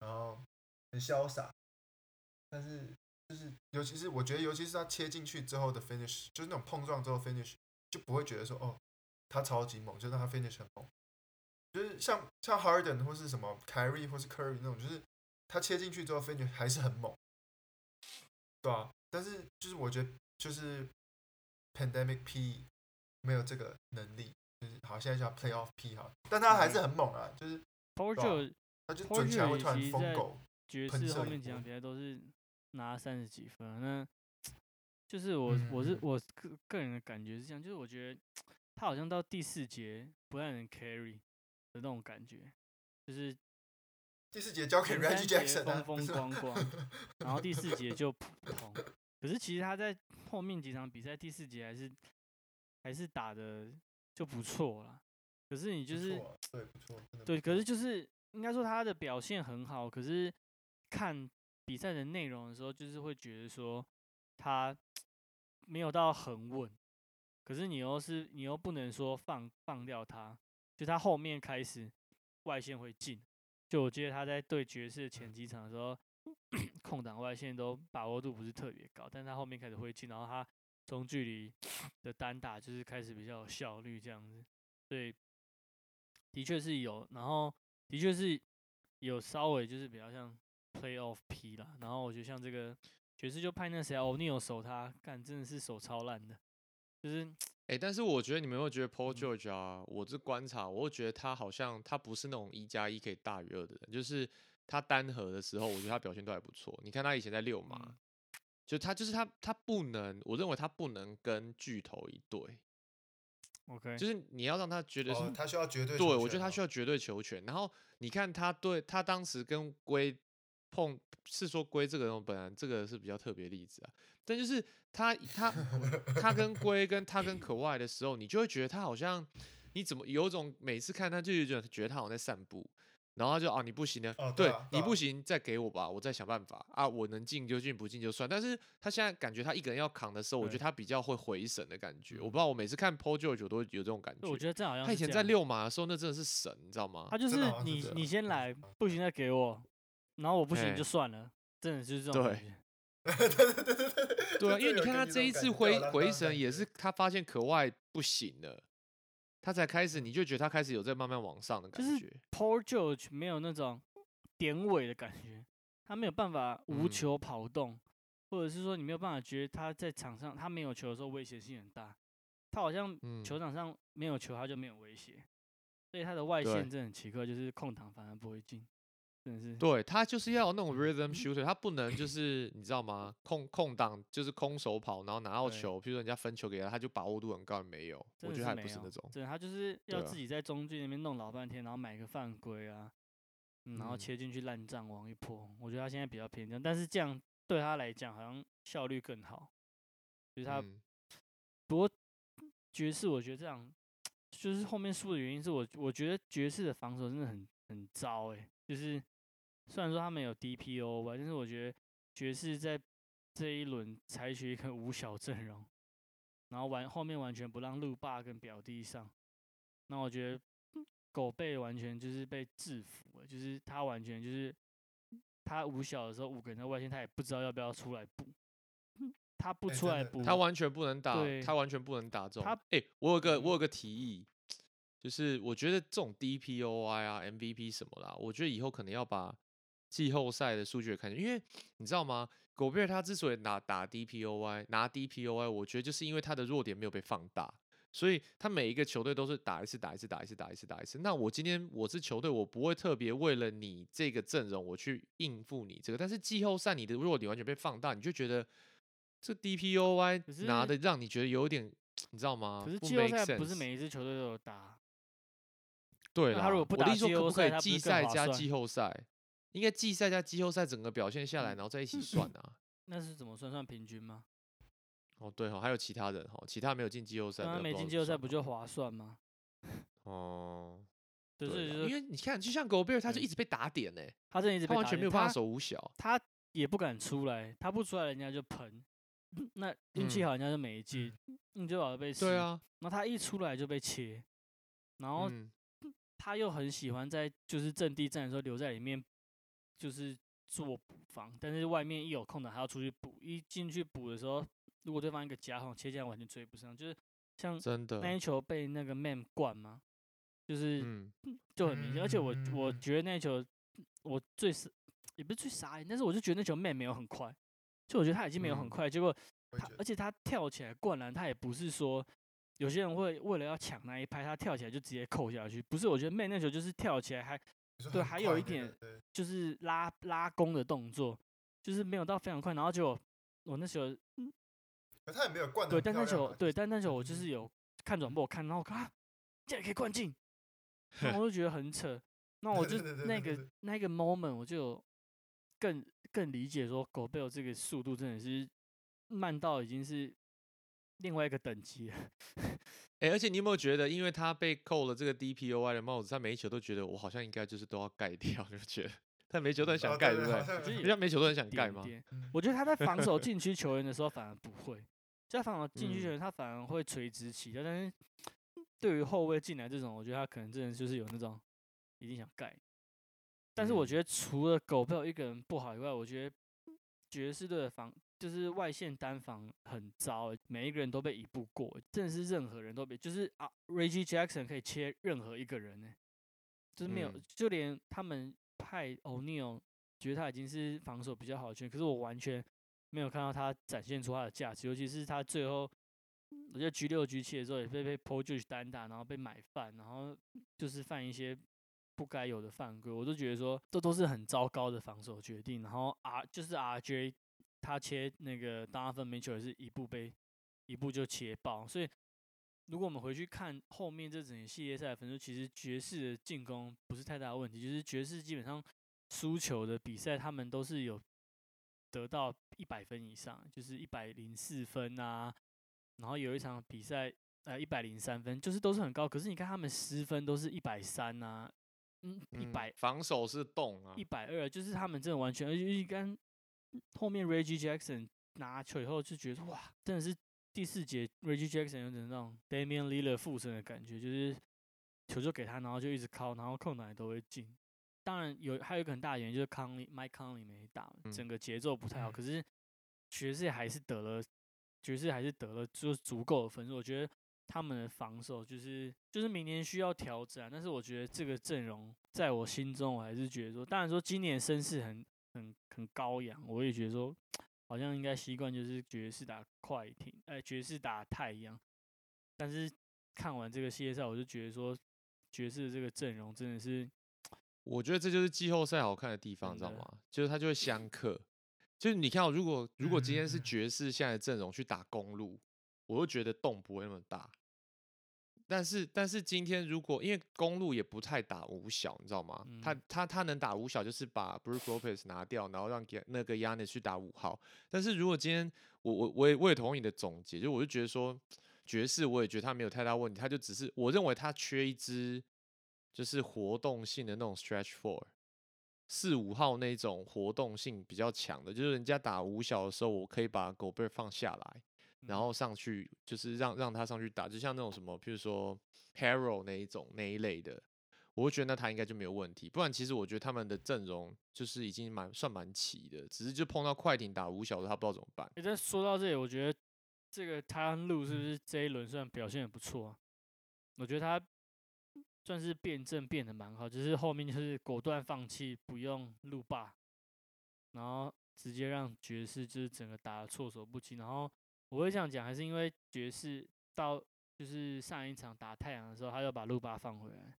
然后很潇洒，但是就是尤其是我觉得，尤其是他切进去之后的 finish，就是那种碰撞之后 finish，就不会觉得说哦他超级猛，就是他 finish 很猛。就是像像 Harden 或是什么 Kyrie 或是 Curry 那种，就是他切进去之后 finish 还是很猛，对啊。但是就是我觉得就是 Pandemic P 没有这个能力，就是好现在叫 Playoff P 好，但他还是很猛啊，就是对啊 George 他就准起来会突然疯狗，爵喷士后面几场比赛都是拿三十几分啊，那 就是我我是嗯我个个人的感觉是这样，就是我觉得他好像到第四节不太能 carry 的那种感觉，就是第四节交给 Reggie 节 Jackson 啊，风风光光，然后第四节就普 通。可是其实他在后面几场比赛第四节还是还是打的就不错啦。可是你就是对，可是就是应该说他的表现很好，可是看比赛的内容的时候，就是会觉得说他没有到很稳，可是你又是你又不能说放放掉他，就他后面开始外线会进，就我记得他在对爵士的前几场的时候，空档外线都把握度不是特别高，但他后面开始会进，然后他中距离的单打就是开始比较有效率这样子，所以的确是有，然后的确是有稍微就是比较像 playoff P 啦，然后我觉得像这个爵士就派那谁欧尼尔守他，干真的是手超烂的，就是哎、但是我觉得你们有没有觉得 Paul 嗯 George 啊？我这观察，我会觉得他好像他不是那种一加一可以大于二的人，就是他单核的时候，我觉得他表现都还不错。你看他以前在六马，嗯就他就是他他不能，我认为他不能跟巨头一对，OK，就是你要让他觉得是、哦，他需要绝对对，我觉得他需要绝对球权。然后你看他对他当时跟龟碰，是说龟这个人本来这个是比较特别例子啊，但就是他他他跟龟跟他跟可外的时候，你就会觉得他好像你怎么有种每次看他就有种觉得他好像在散步。然后他就啊，你不行的，哦对啊对啊你不行，再给我吧，我再想办法啊，我能进就进，不进就算。但是他现在感觉他一个人要扛的时候，我觉得他比较会回神的感觉。我嗯不知道，我每次看 Paul George 我都有这种感觉。我觉得这好像他以前在六马的时候，那真的是神，你知道吗他？就是你是你先来嗯，不行再给我，然后我不行就算了，真的是这种对感觉。对对对对对对，啊，因为你看他这一次回回神也是他发现可外不行了，他才开始，你就觉得他开始有在慢慢往上的感就是觉。Paul George 没有那种典韦的感觉，他没有办法无嗯。球跑动，或者是说你没有办法觉得他在场上他没有球的时候威胁性很大，他好像嗯。球场上没有球他就没有威胁，所以他的外线真的很奇怪，就是空档反而不会进。真是。对他就是要有那种 rhythm shooter，他不能就是你知道吗？空空档就是空手跑，然后拿到球，比如说人家分球给他，他就把握度很高，没有，我觉得他不是那种。真的他就是要自己在中距那边弄老半天，然后买个犯规啊，嗯然后嗯切进去烂账王一波。我觉得他现在比较偏这样，但是这样对他来讲好像效率更好。就是他，嗯不过爵士我觉得这样就是后面输的原因是我我觉得爵士的防守真的很很糟诶、就是虽然说他们有 DPO 吧，但是我觉得爵士在这一轮采取一个五小阵容，然后完后面完全不让路霸跟表弟上，那我觉得嗯狗贝完全就是被制服了，就是他完全就是他五小的时候五个人在外线，他也不知道要不要出来补，嗯他不出来补，他完全不能打，他完全不能打这种。他哎、我有个嗯我有个提议，就是我觉得这种 DPOI 啊、MVP 什么啦，我觉得以后可能要把季后赛的数据也看见，因为你知道吗？狗贝尔他之所以拿打 DPOY 拿 DPOY，我觉得就是因为他的弱点没有被放大。所以他每一个球队都是打一次打一次打一次打一次打一次。那我今天我是球队，我不会特别为了你这个阵容我去应付你这个。但是季后赛你的弱点完全被放大，你就觉得这 DPOY 拿的让你觉得有点，你知道吗？不可是季后赛不是每一支球队都有打，对啦，他如果不打季后可不可以季赛他不是更赛加季后赛？应该季赛加季后赛整个表现下来，嗯然后再一起算啊。那是怎么算算平均吗？哦，对哦，还有其他人哦，其他没有进季后赛的，那他没进季后赛不就划算吗？哦？就是因为你看，就像狗贝尔，他就一直被打点呢，他这一直他完被打他全没有办法守五小。他也不敢出来，他不出来人家就喷，那运气嗯好人家就没进，运气好就被吃，对啊，然后他一出来就被切，然后嗯，他又很喜欢在就是阵地战的时候留在里面，就是做补防，但是外面一有空档还要出去补，一进去补的时候，如果对方一个夹缝切进来，完全追不上，就是像真的，那一球被那个 Man 灌吗，就是嗯，就很明显，而且我我嗯觉得那一球我最是也不是最傻眼，但是我就觉得那球 Man 没有很快，就我觉得他已经没有很嗯快，结果他而且他跳起来灌篮，他也不是说有些人会为了要抢那一拍，他跳起来就直接扣下去，不是，我觉得 Man 那球就是跳起来还对还有一点就是拉拉弓的动作，就是没有到非常快，然后就我那时候可他也没有灌对，但那时候对，但那时候我就是有看转播，我看，然后我看啊，竟然可以灌进，然后我就觉得很扯。那我就那个那个 moment 我就有更更理解说，狗贝尔这个速度真的是慢到已经是另外一个等级了。哎、而且你有没有觉得，因为他被扣了这个 DPOY 的帽子，他每一球都觉得我好像应该就是都要盖掉，就觉得他每一球都很想哦盖，对不对？人家每一球都很想盖吗？我觉得他在防守 禁区球员的时候反而不会，就在防守禁区嗯球员他反而会垂直起跳，但是对于后卫进来这种，我觉得他可能真的就是有那种一定想盖。但是我嗯觉得除了狗贝尔一个人不好以外，我觉得爵士队的防就是外线单防很糟欸，每一个人都被一步过欸，真的是任何人都被，就是啊，Reggie Jackson 可以切任何一个人呢、就是没有，嗯就连他们派 O'Neal 觉得他已经是防守比较好的球员，可是我完全没有看到他展现出他的价值，尤其是他最后，我觉得 G 六局七的时候也被被 Paul George 单打，然后被买饭，然后就是犯一些不该有的犯规，我都觉得说这都是很糟糕的防守决定。然后 R 就是 RJ 他切那个 Donovan Mitchell 也是一步被一步就切爆，所以如果我们回去看后面这整个系列赛的分数，其实爵士的进攻不是太大的问题，就是爵士基本上输球的比赛，他们都是有得到一百分以上，就是一百零四分啊，然后有一场比赛呃一百零三分，就是都是很高。可是你看他们失分都是一百三啊，嗯，一嗯百防守是动啊一，百二，就是他们真的完全，而且跟后面 Reggie Jackson 拿球以后就觉得哇，真的是第四节 Reggie Jackson 有点那种 Damian Lillard 附身的感觉，就是球就给他，然后就一直敲，然后空档也都会进。当然有还有一个很大的原因就是康利 Mike Conley 没打，嗯整个节奏不太好。嗯可是爵士还是得了，爵士还是得了就是足够的分数。我觉得他们的防守就是就是明年需要调整啊，但是我觉得这个阵容在我心中，我还是觉得说，当然说今年声势很很很高扬，我也觉得说好像应该习惯就是爵士打快艇，哎、爵士打太阳。但是看完这个系列赛，我就觉得说爵士的这个阵容真的是我觉得这就是季后赛好看的地方，你知道吗？就是它就会相克。就是你看哦，如果如果今天是 爵士现在的阵容去打公路，我又觉得洞不会那么大。但是但是今天如果因为公路也不太打五小，你知道吗？他嗯他他能打五小，就是把 Brook Lopez 拿掉，然后让给那个 Yanis 去打五号。但是如果今天我我我也我也同意你的总结，就我就觉得说爵士，我也觉得他没有太大问题，他就只是我认为他缺一支就是活动性的那种 stretch four，四五号那种活动性比较强的，就是人家打五小的时候，我可以把狗贝放下来，然嗯后上去就是让让他上去打，就像那种什么，譬如说 Hero 那一种那一类的，我会觉得那他应该就没有问题。不然其实我觉得他们的阵容就是已经蛮算蛮齐的，只是就碰到快艇打五小的，他不知道怎么办。诶但说到这里，我觉得这个泰安路是不是这一轮算表现也不错啊？我觉得他算是辩证变得蛮好，只是后面就是果断放弃不用路霸，然后直接让爵士就是整个打的措手不及。然后我会这样讲，还是因为爵士到就是上一场打太阳的时候，他又把路霸放回来，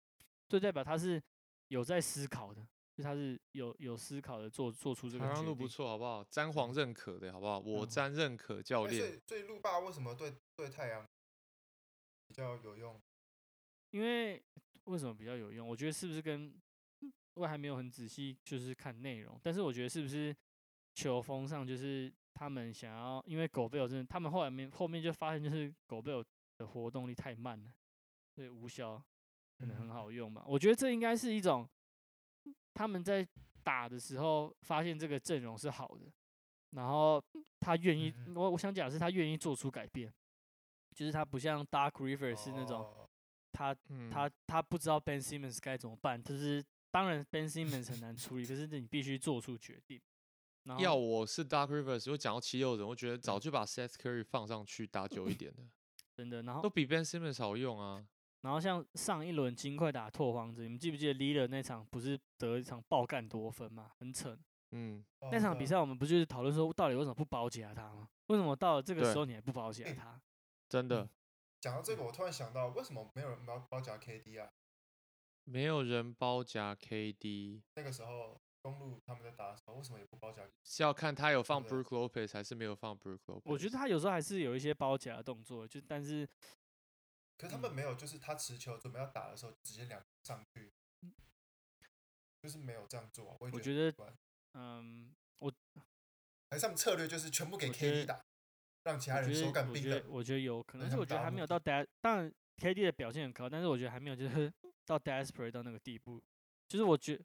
就代表他是有在思考的，就他是有有思考的做做出这个台决路不错，好不好？詹皇认可的好不好？我嗯詹认可教练。以所以路霸为什么对对太阳比较有用？因为为什么比较有用？我觉得是不是跟我还没有很仔细就是看内容，但是我觉得是不是球风上就是他们想要，因为狗贝尔真的，他们后来面后面就发现就是狗贝尔的活动力太慢了，所以无效可能很嗯好用吧。我觉得这应该是一种他们在打的时候发现这个阵容是好的，然后他愿意我我想讲的是他愿意做出改变，就是他不像 Dark River 是那种。哦他嗯，他他不知道 Ben Simmons 该怎么办，就是当然 Ben Simmons 很难处理，可是你必须做出决定。要我是 Dark Rivers，我讲到七六人，我觉得早就把 Seth Curry 放上去打久一点的，真的，然后都比 Ben Simmons 好用啊。然后像上一轮金块打拓荒者，你们记不记得 l e a d e r 那场不是得一场爆干多分嘛，很扯。嗯，哦那场比赛我们不就是讨论说，到底为什么不包夹他吗？为什么到了这个对时候你还不包夹诶他？真的讲到这个，我突然想到，为什么没有人包包夹 KD 啊？没有人包夹 KD，那个时候公路他们在打的时候，为什么也不包夹？是要看他有放 Brook Lopez 还是没有放 Brook Lopez。我觉得他有时候还是有一些包夹的动作，就但是可是他们没有，就是他持球准备要打的时候，直接两上去，就是没有这样做啊。我也我觉得嗯，还是他们策略就是全部给 KD 得打，让其他人手感得我觉得冰冷。我觉得有可能，那是我觉得还没有到 d 当然 KD 的表现很高，但是我觉得还没有就是 到 desperate 到那个地步。就是我觉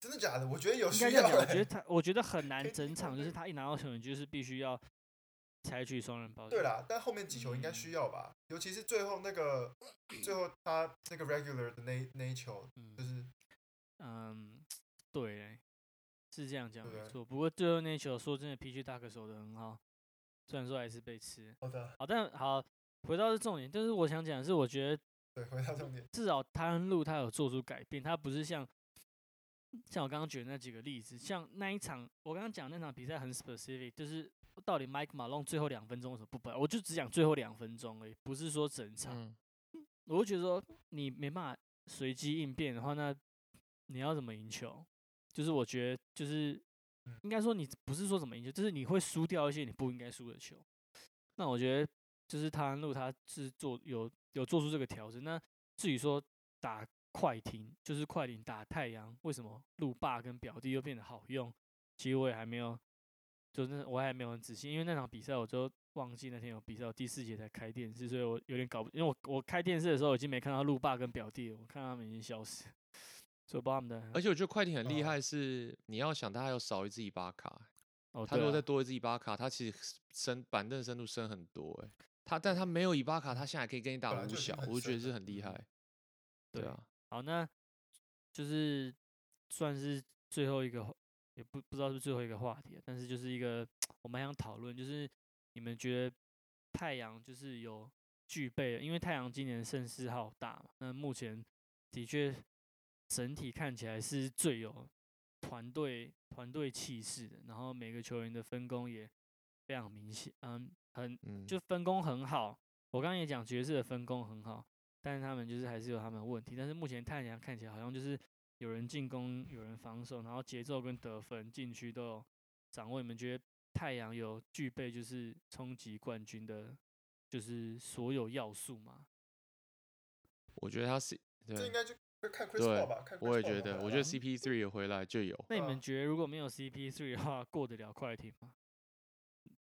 真的假的？我觉得有需要欸。觉得他我觉得很难整场，就是他一拿到球，你就是必须要采取双人包。对啦，但后面几球应该嗯需要吧，尤其是最后那个，最后他那个 regular 的那那一球，嗯就是嗯，对嘞，是这样讲没错。不过最后那一球，说真的，PG 大哥守的很好，虽然说还是被吃。好的，好，但好回到这重点，但是我想讲的是，我觉得对，回到重点，至少他恩路他有做出改变，他不是像像我刚刚举的那几个例子，像那一场我刚刚讲那场比赛很 specific，就是到底 Mike Malone 最后两分钟为什么不本，我就只讲最后两分钟而已，不是说整场。嗯，我就觉得说你没办法随机应变的话，那你要怎么赢球？就是我觉得就是嗯应该说你不是说怎么赢球，就是你会输掉一些你不应该输的球。那我觉得就是他安路他是做有有做出这个调整。那至于说打快艇，就是快艇打太阳，为什么路霸跟表弟又变得好用？其实我也还没有，就是我还没有很仔细，因为那场比赛我就忘记那天有比赛，我第四节才开电视，所以我有点搞不，因为我我开电视的时候已经没看到路霸跟表弟了，我看到他们已经消失，所以我不知道他们的。而且我觉得快艇很厉哦害，是你要想他还有少一支伊巴卡，哦，他如果再多一支伊巴卡，他其实深板凳深度深很多哎、他但他没有伊巴卡，他现在还可以跟你打五本来就已经小，我就觉得是很厉害。对对啊，好，那就是算是最后一个话，也不不知道是最后一个话题啊，但是就是一个我蛮想讨论，就是你们觉得太阳就是有具备，因为太阳今年盛世浩大嘛，那目前的确整体看起来是最有团队团队气势的，然后每个球员的分工也非常明显，嗯，很嗯，就分工很好。我刚刚也讲爵士的分工很好，但是他们就是还是有他们的问题。但是目前太阳看起来好像就是有人进攻，有人防守，然后节奏跟得分、禁区都有掌握。你们觉得太阳有具备就是冲击冠军的，就是所有要素吗？我觉得他是对这应该就看 Chris 对 Paul 吧，看 Chris 我也觉得，我觉得回来啊 CP3 回来就有。那你们嗯觉得如果没有 CP3 的话，过得了快艇吗？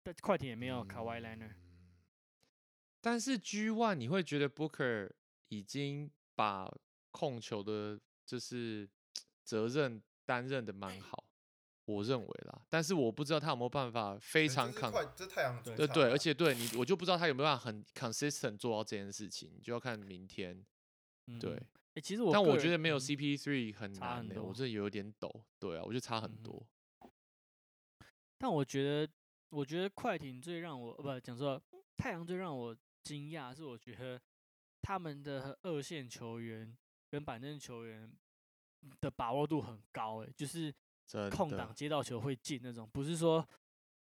但快艇也没有卡 y Liner，嗯但是 G One 你会觉得 Booker 已经把控球的，就是责任担任的蛮好，我认为啦。但是我不知道他有没有办法非常抗，这太阳对对，而且对你，我就不知道他有没有办法很 consistent 做到这件事情，就要看明天。嗯对，诶其实我但我觉得没有嗯 CP3 很难呢、差很多我这有点抖。对啊，我觉得差很多。但我觉得，我觉得快艇最让我呃不讲错了，太阳最让我惊讶是，我觉得他们的二线球员跟板凳球员的把握度很高，诶，就是空档接到球会进那种，不是说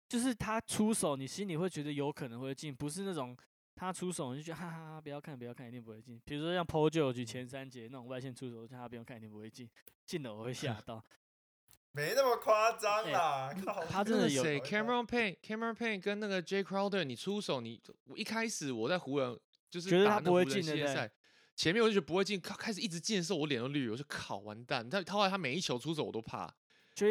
就是他出手你心里会觉得有可能会进，不是那种他出手你就觉得哈哈哈不要看不要看一定不会进。比如说像 p o j o 举前三节那种外线出手，叫他不用看一定不会进，进了我会吓到。没那么夸张哎啦，靠，他真的有谁，Cameron Payne，Cameron Payne 跟那个 Jay Crowder，你出手，你我一开始我在湖人就是觉得他不会进对不对系列赛，前面我就觉得不会进，靠开始一直进的时候，我脸都绿了，我就靠完蛋，他他后来他每一球出手我都怕，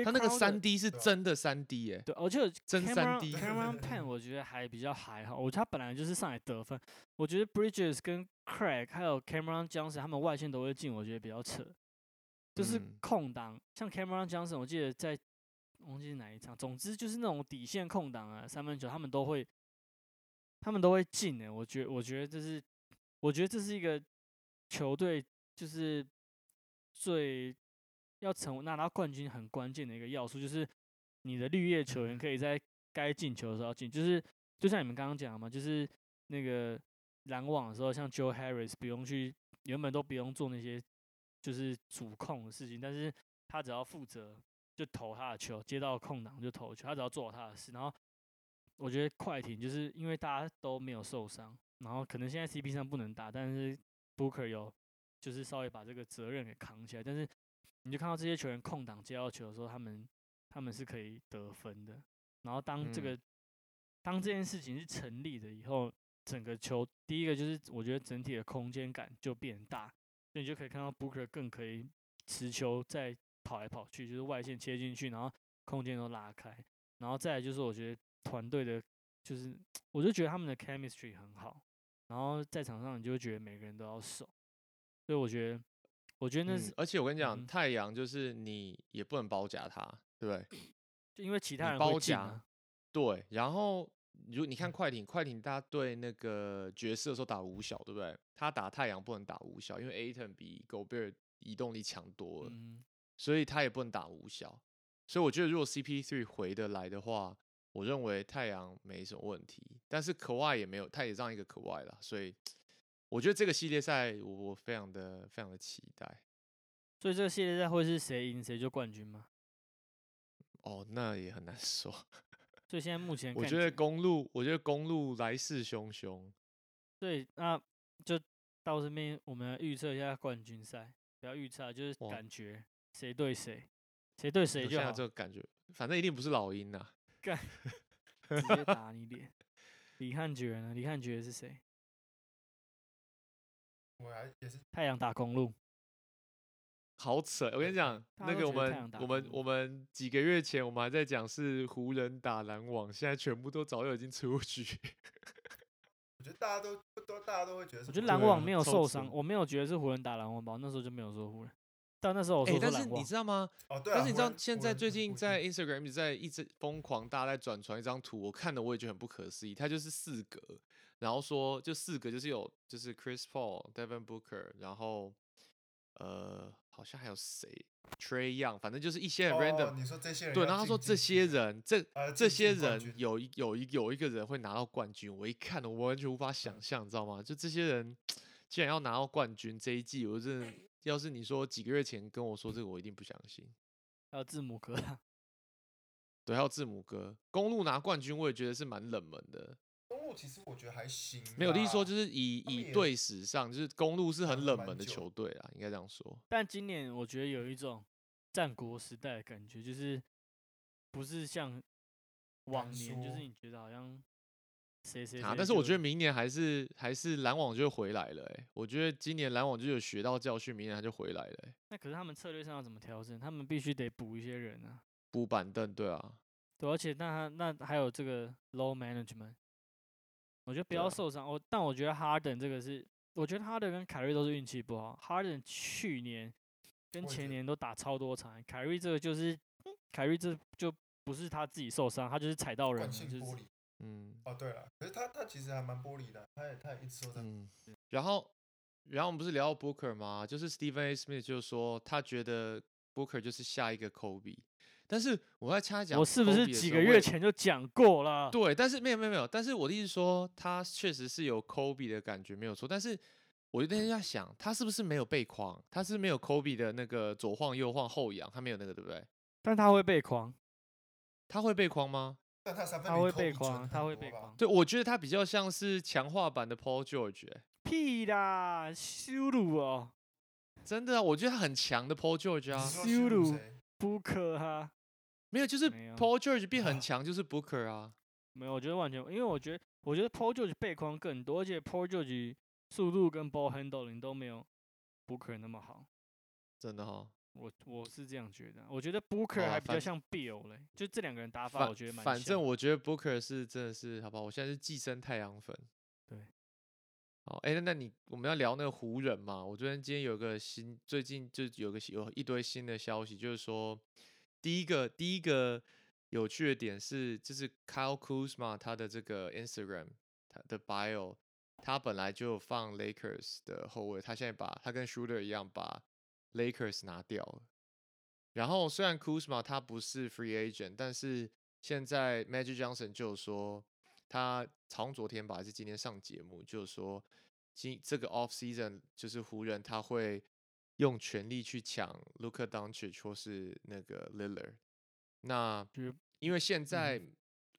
他那个三 D 是真的三 D 耶，对，而且真 Cameron 3D Cameron Pan 我觉得还比较还好，我觉得他本来就是上来得分。我觉得 Bridges 跟 Craig 还有 Cameron Johnson 他们外线都会进，我觉得比较扯。就是嗯空档，像 Cameron Johnson，我记得在忘记是哪一场，总之就是那种底线空档啊，三分球他们都会，他们都会进的。我觉我觉得这是，我觉得这是一个球队就是最要成为拿到冠军很关键的一个要素，就是你的绿叶球员可以在该进球的时候进，就是就像你们刚刚讲的嘛，就是那个拦网的时候，像 Joe Harris 不用去，原本都不用做那些就是主控的事情，但是他只要负责就投他的球，接到空档就投球，他只要做好他的事。然后我觉得快艇就是因为大家都没有受伤，然后可能现在 CP 上不能打，但是 Booker 有就是稍微把这个责任给扛起来，但是你就看到这些球员空档接到球的时候，他们他们是可以得分的。然后当这嗯个、当这件事情是成立的以后，整个球第一个就是我觉得整体的空间感就变大，所以你就可以看到 Booker 更可以持球再跑来跑去，就是外线切进去，然后空间都拉开，然后再来就是我觉得团队的，就是我就觉得他们的 chemistry 很好，然后在场上你就会觉得每个人都要守，所以我觉得我觉得那是、嗯而且我跟你讲，嗯太阳就是你也不能包夹他，对不对？就因为其他你人包夹对，然后如果你看快艇，快艇大家对那个爵士的时候打五小，对不对？他打太阳不能打五小，因为 Aton 比 Gobert 移动力强多了，嗯，所以他也不能打五小。所以我觉得如果 CP3 回得来的话，我认为太阳没什么问题。但是可外也没有，他也让一个可外了，所以我觉得这个系列赛我我非常的非常的期待。所以这个系列赛会是谁赢谁就冠军吗？哦，那也很难 说。所以现在目前我觉得公路，我觉得公路来势汹汹。对，那就到这边我们来预测一下冠军赛，不要预测啊，就是感觉谁对谁，谁对谁就好，这个感觉，反正一定不是老鹰呐、直接打你脸。李汉爵呢？李汉爵是谁？我还也是太阳打公路，好扯！我跟你讲，那个我们我们我们几个月前我们还在讲是湖人打篮网，现在全部都早就已经出局。我觉得大家都都大家都会觉得我觉得篮网没有受伤，我没有觉得是湖人打篮网吧，那时候就没有说湖人，但那时候我哎、但是你知道吗？哦，对啊，但是你知道现在最近在 Instagram 一直在一直疯狂，大家在转传一张图，我看的我也觉得很不可思议。它就是四格，然后说就四格就是有就是 Chris Paul、Devin Booker，然后呃好像还有谁 Trey Young，反正就是一些很 random 哦，你说这些人对，然后他说进这些，人，这呃这些人有一有一有一个人会拿到冠军，我一看我完全无法想象，你知道吗？就这些人 既然要拿到冠军这一季，我真的要是你说几个月前跟我说这个，我一定不相信。还有字母哥啊，对，还有字母哥，公路拿冠军，我也觉得是蛮冷门的。公路其实我觉得还行，没有，的意思说就是以以队史上，就是公路是很冷门的球队啊，应该这样说。但今年我觉得有一种战国时代的感觉，就是不是像往年，就是你觉得好像谁谁啊，但是我觉得明年还是还是篮网就回来了、欸，我觉得今年篮网就有学到教训，明年他就回来了、欸，那可是他们策略上要怎么调整？他们必须得补一些人啊。补板凳，对啊，对，而且那他那还有这个 low management，我觉得不要受伤。我但我觉得哈登这个是，我觉得哈登跟凯瑞都是运气不好。哈登去年跟前年都打超多场，凯瑞这个就是，嗯凯瑞这就不是他自己受伤，他就是踩到人了，就是。嗯哦，对了，可是他他其实还蛮玻璃的，他也他也一直说在嗯，然后然后我们不是聊到 Booker 吗？就是 Stephen A. Smith 就说他觉得 Booker 就是下一个 Kobe，但是我在他讲我是不是几个月前就讲过了？对，但是没有没有没有，但是我的意思说，他确实是有 Kobe 的感觉，没有错。但是我就那天在想，他是不是没有背框？他是没有 Kobe 的那个左晃右晃后仰，他没有那个，对不对？但他会被框，他会背框吗？但他会被框，他会被框。对，我觉得他比较像是强化版的 Paul George，、欸、屁啦，羞辱哦，真的啊，我觉得他很强的 Paul George 啊羞羞辱辱谁？不可哈。没有，就是 Paul George 变很啊强，就是 Booker 啊。没有，我觉得完全，因为我觉得，我觉得 Paul George 背框更多，而且 Paul George 速度跟 ball handling 都没有 Booker 那么好。真的哈、我我是这样觉得，我觉得 Booker 还比较像 Bill 嘞，就这两个人打法，我觉得蛮反正我觉得 Booker 是真的是，好不好，我现在是寄生太阳粉。对。好，哎、那那你我们要聊那个湖人嘛？我昨天今天有个新，最近就有个有一堆新的消息，就是说，第一个第一个有趣的点是，就是 Kyle Kuzma 他的这个 Instagram 他的 bio，他本来就放 Lakers 的后卫，他现在把他跟 Shooter 一样把 Lakers 拿掉了。然后虽然 Kuzma 他不是 free agent，但是现在 Magic Johnson 就说，他好像昨天吧还是今天上节目，就有说今这个 off season 就是湖人他会用全力去抢 Luka Doncic 或是那个 Lillard。那因为现在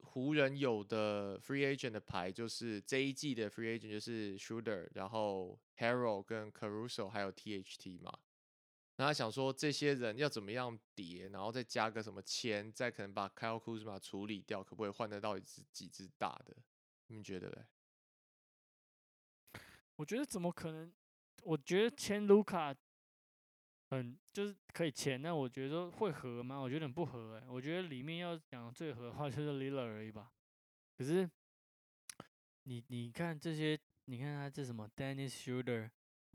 湖人有的 free agent 的牌就是这一季的 free agent 就是 Shooter，然后 Harrell 跟 Caruso 还有 THT 嘛。那他想说这些人要怎么样叠，然后再加个什么签，再可能把 Kyle Kuzma 处理掉，可不可以换得到一只几只大的？你们觉得嘞？我觉得怎么可能？我觉得签卢卡很就是可以签，但我觉得会合吗？我觉得很不合哎、我觉得里面要讲最合的话就是 lilla 而已吧。可是你你看这些，你看他这什么 Dennis Schroeder、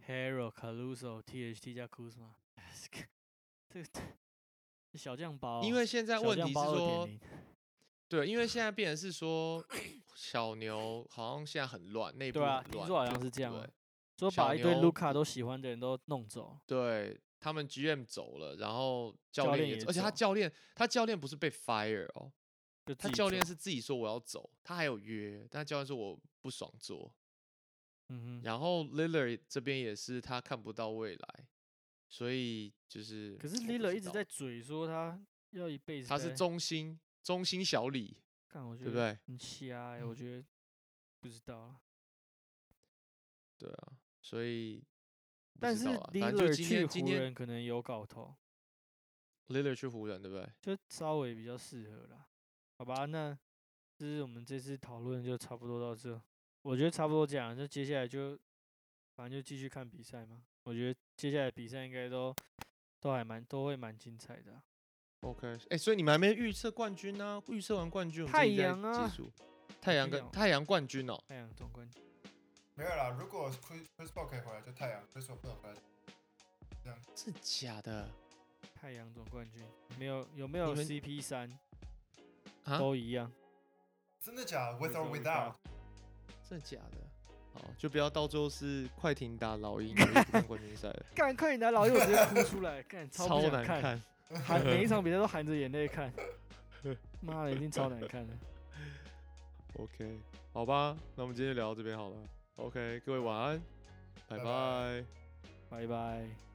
Hero、Caruso、THT 加 Kuzma，这个 小酱包，因为现在问题是说，对，因为现在变成是说小牛好像现在很乱，内部对啊，很乱，听说好像对是这样说把一堆卢卡都喜欢的人都弄走。对他们 GM 走了，然后教教练也走，而且他教练他教练不是被 fire 哦，他教练是自己说我要走，他还有约，但教练说我不爽做。嗯哼，然后 Lillard 这边也是他看不到未来，所以就是可是我不 Lillard 知道一直在嘴说他要一辈子他是待中心中心小李，干，我觉对不对？得很瞎哎、我嗯觉得不知道啊。对啊，所以不但是知道啊反正就 Lillard 今去湖天今天人可能有搞头，Lillard 去湖人对不对？就稍微比较适合啦。好吧，那就是我们这次讨论就差不多到这。我觉得差不多这样，就接下来就反正就继续看比赛嘛。我觉得接下来比赛应该都都还蛮都会蛮精彩的啊、OK，哎、所以你们还没预测冠军呢、预测完冠军，我们太阳啊结束。太阳跟太阳冠军哦，太阳总冠军，没有啦，如果 Chris Chris Paul 可以回来，就太阳；Chris Paul 不能回来，真的假的太阳总冠军没有有没有 CP 三啊？都一样。真的假的？With or With or without？真的假的？好，就不要到最后是快艇打老鹰，我就不看冠军赛了，干，快艇打老鹰，我直接哭出来，干 超难看。含每一场比赛都含着眼泪看，妈的，一定超难看的。OK，好吧，那我们今天就聊到这边好了。OK，各位晚安，拜拜拜拜拜拜。